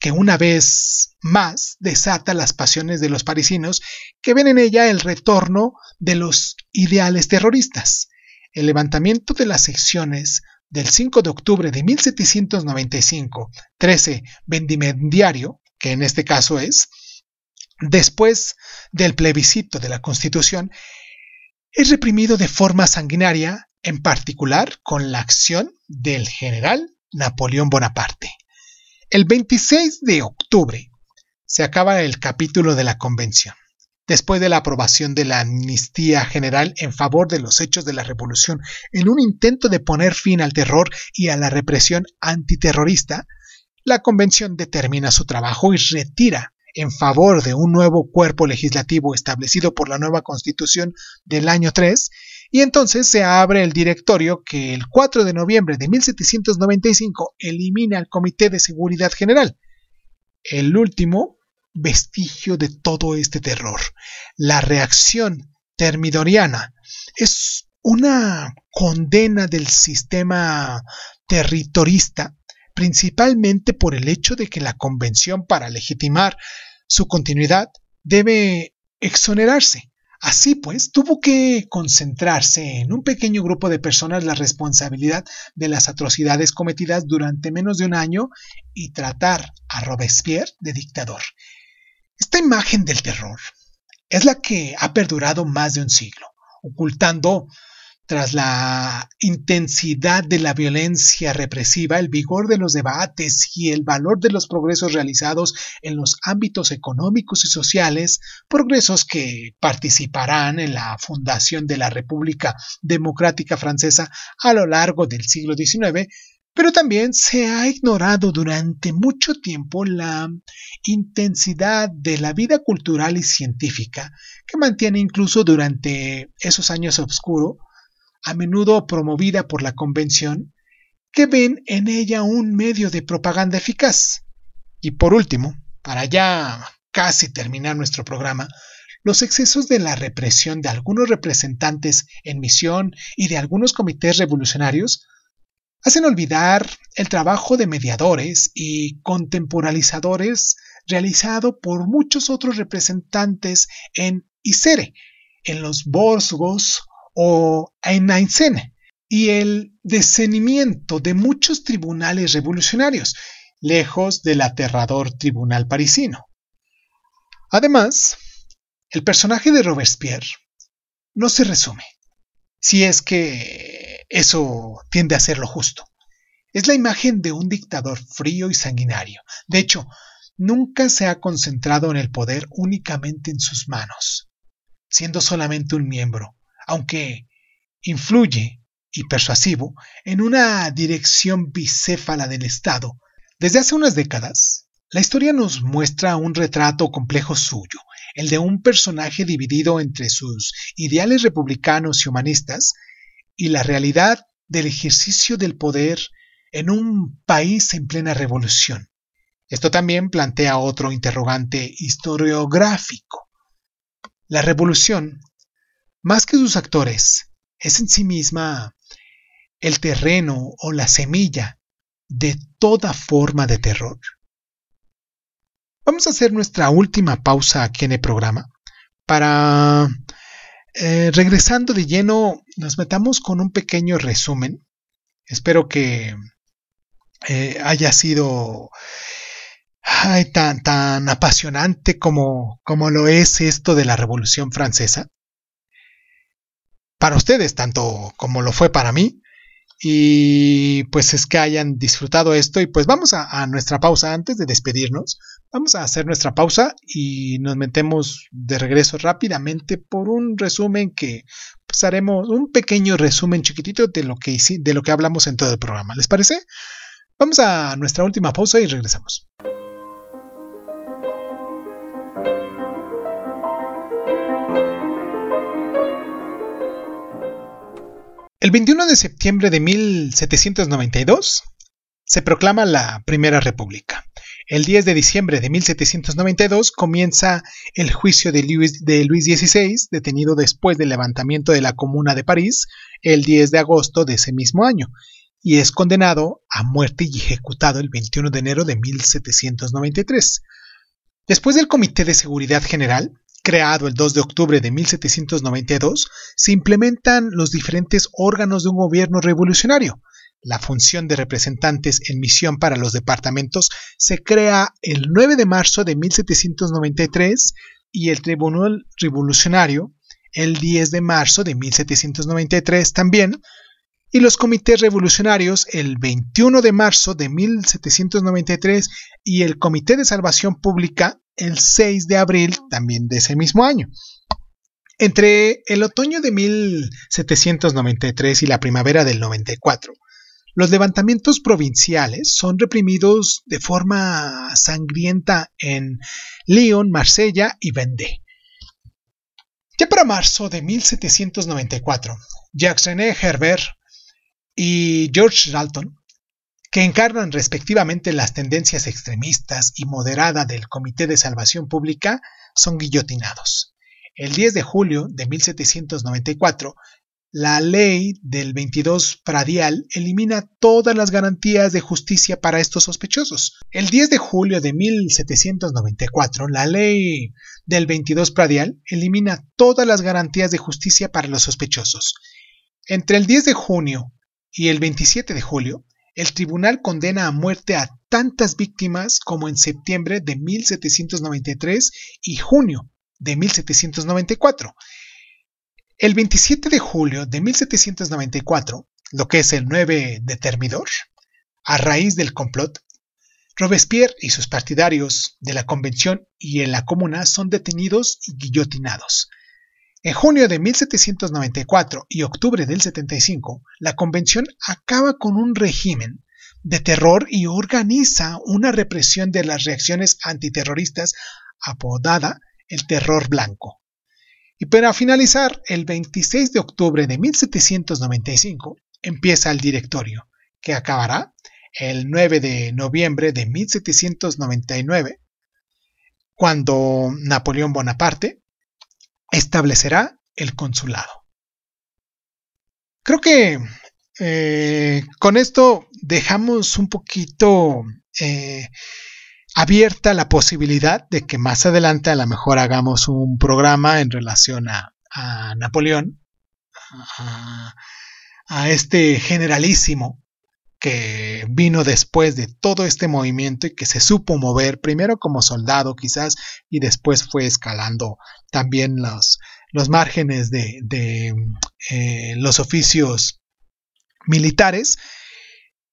que una vez más desata las pasiones de los parisinos que ven en ella el retorno de los ideales terroristas. El levantamiento de las secciones del 5 de octubre de 1795, 13 vendimendiario, que en este caso es, después del plebiscito de la Constitución, es reprimido de forma sanguinaria, en particular con la acción del general Napoleón Bonaparte. El 26 de octubre se acaba el capítulo de la convención. Después de la aprobación de la amnistía general en favor de los hechos de la revolución, en un intento de poner fin al terror y a la represión antiterrorista, la convención determina su trabajo y retira en favor de un nuevo cuerpo legislativo establecido por la nueva constitución del año 3 y entonces se abre el directorio que el 4 de noviembre de 1795 elimina al Comité de Seguridad General, el último vestigio de todo este terror. La reacción termidoriana es una condena del sistema territorista, principalmente por el hecho de que la convención para legitimar su continuidad debe exonerarse Así pues, tuvo que concentrarse en un pequeño grupo de personas la responsabilidad de las atrocidades cometidas durante menos de un año y tratar a Robespierre de dictador. Esta imagen del terror es la que ha perdurado más de un siglo, ocultando tras la intensidad de la violencia represiva, el vigor de los debates y el valor de los progresos realizados en los ámbitos económicos y sociales, progresos que participarán en la fundación de la República Democrática Francesa a lo largo del siglo XIX, pero también se ha ignorado durante mucho tiempo la intensidad de la vida cultural y científica que mantiene incluso durante esos años oscuros a menudo promovida por la Convención, que ven en ella un medio de propaganda eficaz. Y por último, para ya casi terminar nuestro programa, los excesos de la represión de algunos representantes en misión y de algunos comités revolucionarios hacen olvidar el trabajo de mediadores y contemporalizadores realizado por muchos otros representantes en Isere, en los Borsgos o en Aysén y el decenimiento de muchos tribunales revolucionarios, lejos del aterrador tribunal parisino. Además, el personaje de Robespierre no se resume, si es que eso tiende a ser lo justo. Es la imagen de un dictador frío y sanguinario. De hecho, nunca se ha concentrado en el poder únicamente en sus manos, siendo solamente un miembro, aunque influye y persuasivo en una dirección bicéfala del Estado. Desde hace unas décadas, la historia nos muestra un retrato complejo suyo, el de un personaje dividido entre sus ideales republicanos y humanistas y la realidad del ejercicio del poder en un país en plena revolución. Esto también plantea otro interrogante historiográfico. La revolución más que sus actores, es en sí misma el terreno o la semilla de toda forma de terror. Vamos a hacer nuestra última pausa aquí en el programa para, eh, regresando de lleno, nos metamos con un pequeño resumen. Espero que eh, haya sido tan, tan apasionante como, como lo es esto de la Revolución Francesa para ustedes, tanto como lo fue para mí. Y pues es que hayan disfrutado esto y pues vamos a, nuestra pausa antes de despedirnos. Vamos a hacer nuestra pausa y nos metemos de regreso rápidamente por un resumen que pues haremos un pequeño resumen chiquitito de lo que de lo que hablamos en todo el programa. ¿Les parece? Vamos a nuestra última pausa y regresamos. El 21 de septiembre de 1792 se proclama la Primera República. El 10 de diciembre de 1792 comienza el juicio de Luis, XVI, detenido después del levantamiento de la Comuna de París, el 10 de agosto de ese mismo año, y es condenado a muerte y ejecutado el 21 de enero de 1793. Después del Comité de Seguridad General, creado el 2 de octubre de 1792, se implementan los diferentes órganos de un gobierno revolucionario. La función de representantes en misión para los departamentos se crea el 9 de marzo de 1793 y el Tribunal Revolucionario el 10 de marzo de 1793 también, y los comités revolucionarios el 21 de marzo de 1793 y el Comité de Salvación Pública el 6 de abril también de ese mismo año. Entre el otoño de 1793 y la primavera del 94, los levantamientos provinciales son reprimidos de forma sangrienta en Lyon, Marsella y Vendée. Ya para marzo de 1794, Jacques René Herbert y George Dalton que encarnan respectivamente las tendencias extremistas y moderada del Comité de Salvación Pública, son guillotinados. El 10 de julio de 1794, la ley del 22 Pradial elimina todas las garantías de justicia para estos sospechosos. El 10 de julio de 1794, la ley del 22 Pradial elimina todas las garantías de justicia para los sospechosos. Entre el 10 de junio y el 27 de julio, el tribunal condena a muerte a tantas víctimas como en septiembre de 1793 y junio de 1794. El 27 de julio de 1794, lo que es el 9 de Termidor, a raíz del complot, Robespierre y sus partidarios de la Convención y en la Comuna son detenidos y guillotinados. En junio de 1794 y octubre del 75, la Convención acaba con un régimen de terror y organiza una represión de las reacciones antiterroristas apodada el terror blanco. Y para finalizar, el 26 de octubre de 1795 empieza el directorio, que acabará el 9 de noviembre de 1799, cuando Napoleón Bonaparte establecerá el consulado. Creo que eh, con esto dejamos un poquito eh, abierta la posibilidad de que más adelante a lo mejor hagamos un programa en relación a, Napoleón, a, este generalísimo que vino después de todo este movimiento y que se supo mover primero como soldado quizás y después fue escalando también los, los márgenes de, de eh, los oficios militares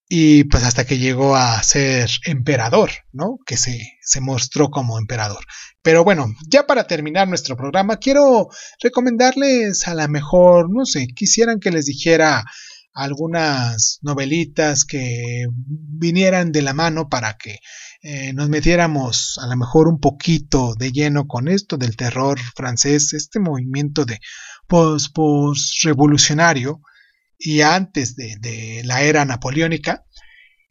y pues hasta que llegó a ser emperador, ¿no? Que se, se, mostró como emperador. Pero bueno, ya para terminar nuestro programa, quiero recomendarles a la mejor, no sé, quisieran que les dijera algunas novelitas que vinieran de la mano para que eh, nos metiéramos a lo mejor un poquito de lleno con esto del terror francés, este movimiento de post-revolucionario y antes de, la era napoleónica.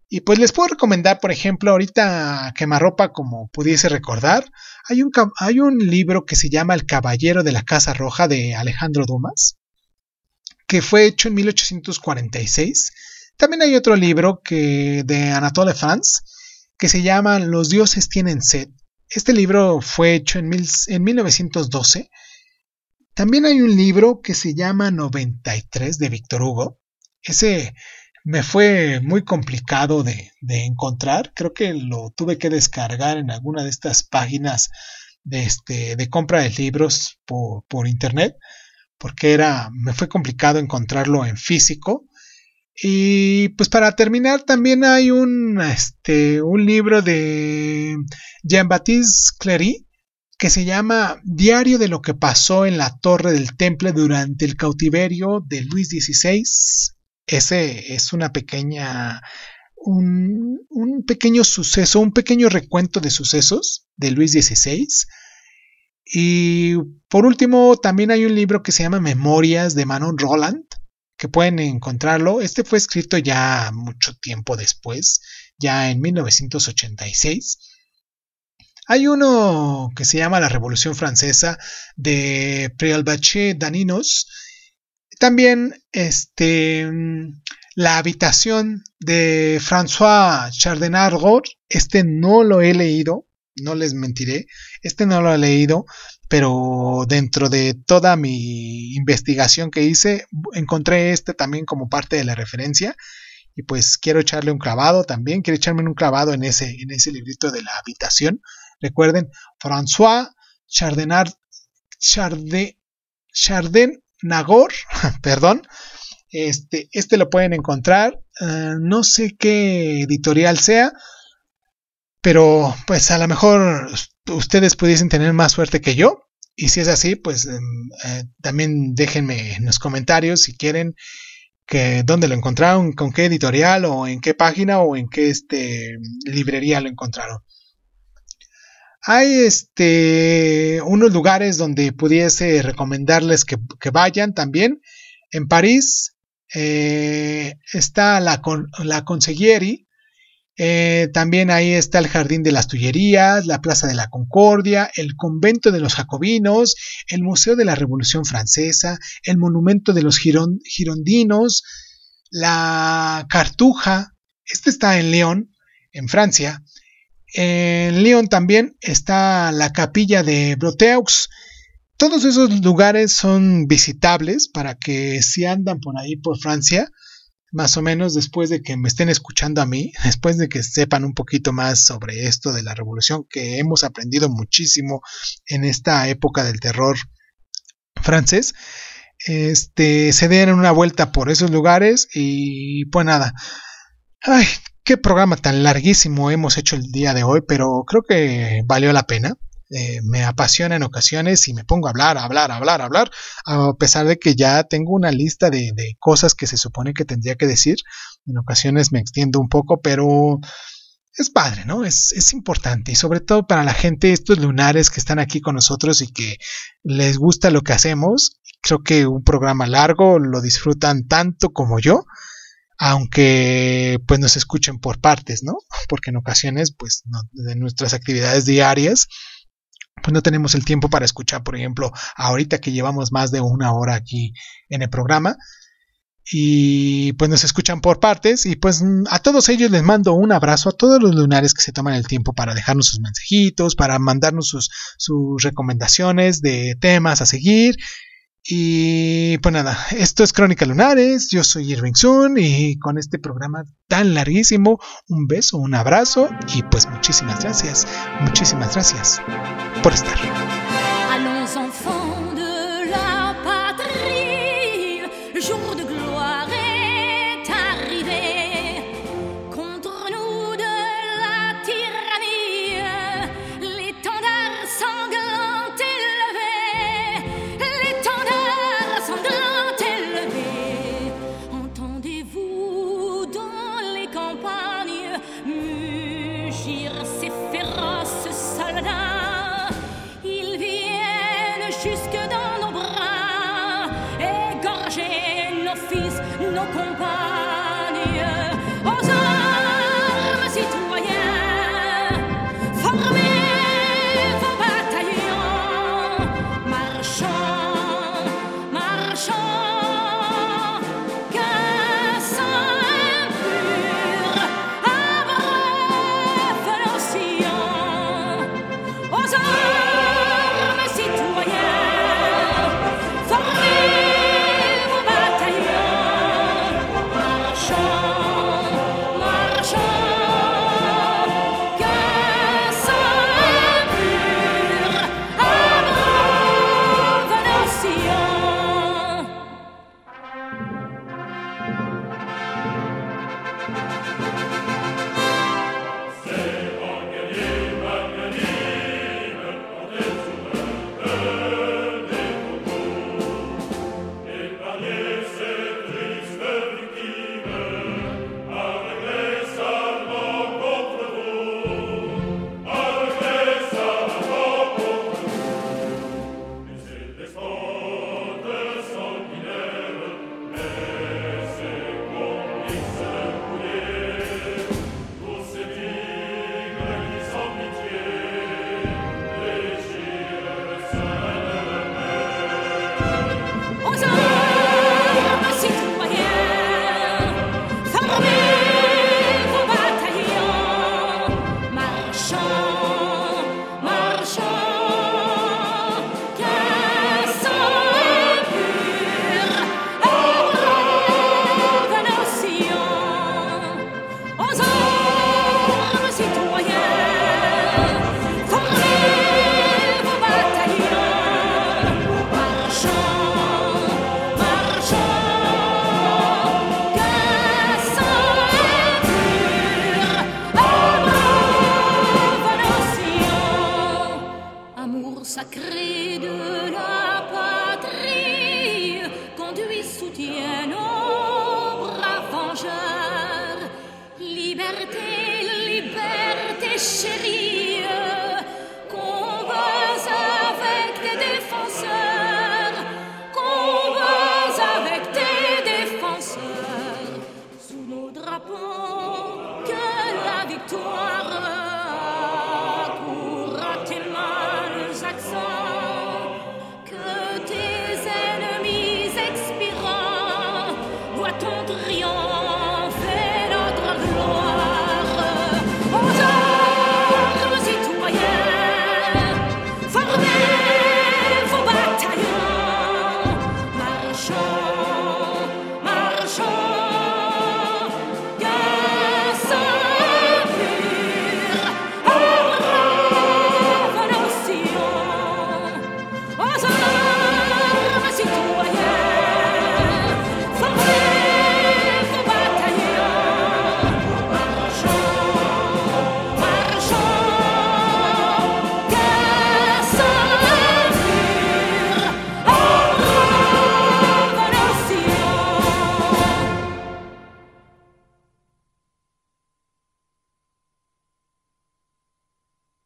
Y pues les puedo recomendar, por ejemplo, ahorita quemarropa, como pudiese recordar, hay un, hay un libro que se llama El Caballero de la Casa Roja de Alejandro Dumas, que fue hecho en 1846. También hay otro libro que, de Anatole France que se llama Los dioses tienen sed. Este libro fue hecho en, en 1912 también hay un libro que se llama 93 de Víctor Hugo. Ese me fue muy complicado de, encontrar. Creo que lo tuve que descargar en alguna de estas páginas de, este, de compra de libros por, por, internet, porque era, me fue complicado encontrarlo en físico. Y pues para terminar, también hay un, este, un libro de Jean-Baptiste Clery que se llama Diario de lo que pasó en la Torre del Temple durante el cautiverio de Luis XVI. Ese es una pequeña, un, pequeño suceso, un pequeño recuento de sucesos de Luis XVI. Y por último, también hay un libro que se llama Memorias de Manon Roland, que pueden encontrarlo. Este fue escrito ya mucho tiempo después, ya en 1986 hay uno que se llama La Revolución Francesa de Prealbaché Daninos. También este, La habitación de François Chardinard Este no lo he leído, no les mentiré. Este no lo he leído, pero dentro de toda mi investigación que hice, encontré este también como parte de la referencia y pues quiero echarle un clavado también, quiero echarme un clavado en ese, en ese librito de la habitación. Recuerden, François Chardenard, Charde, Nagor, perdón, este, este lo pueden encontrar, eh, no sé qué editorial sea, pero pues a lo mejor ustedes pudiesen tener más suerte que yo. Y si es así, pues em, eh, también déjenme en los comentarios si quieren que dónde lo encontraron, con qué editorial o en qué página o en qué este, librería lo encontraron. Hay este, unos lugares donde pudiese recomendarles que, vayan también. En París eh, está la, la Eh, también ahí está el Jardín de las Tullerías, la Plaza de la Concordia, el Convento de los Jacobinos, el Museo de la Revolución Francesa, el Monumento de los Girondinos, la Cartuja. Este está en León, en Francia. En León también está la capilla de Broteux. Todos esos lugares son visitables para que si andan por ahí por Francia, más o menos después de que me estén escuchando a mí, después de que sepan un poquito más sobre esto de la revolución, que hemos aprendido muchísimo en esta época del terror francés, este, se den una vuelta por esos lugares y pues nada. Ay, qué programa tan larguísimo hemos hecho el día de hoy, pero creo que valió la pena. Eh, me apasiona en ocasiones y me pongo a hablar, a hablar, a hablar, a hablar, a pesar de que ya tengo una lista de, cosas que se supone que tendría que decir. En ocasiones me extiendo un poco, pero es padre, ¿no? Es, es, importante y sobre todo para la gente, estos lunares que están aquí con nosotros y que les gusta lo que hacemos. Creo que un programa largo lo disfrutan tanto como yo, aunque pues nos escuchen por partes, ¿no? Porque en ocasiones, pues de nuestras actividades diarias, pues no tenemos el tiempo para escuchar, por ejemplo, ahorita que llevamos más de una hora aquí en el programa. Y pues nos escuchan por partes y pues a todos ellos les mando un abrazo, a todos los lunares que se toman el tiempo para dejarnos sus mensajitos, para mandarnos sus, sus recomendaciones de temas a seguir y pues nada, esto es Crónica Lunares, yo soy Irving Sun y con este programa tan larguísimo, un beso, un abrazo y pues muchísimas gracias, muchísimas gracias por estar.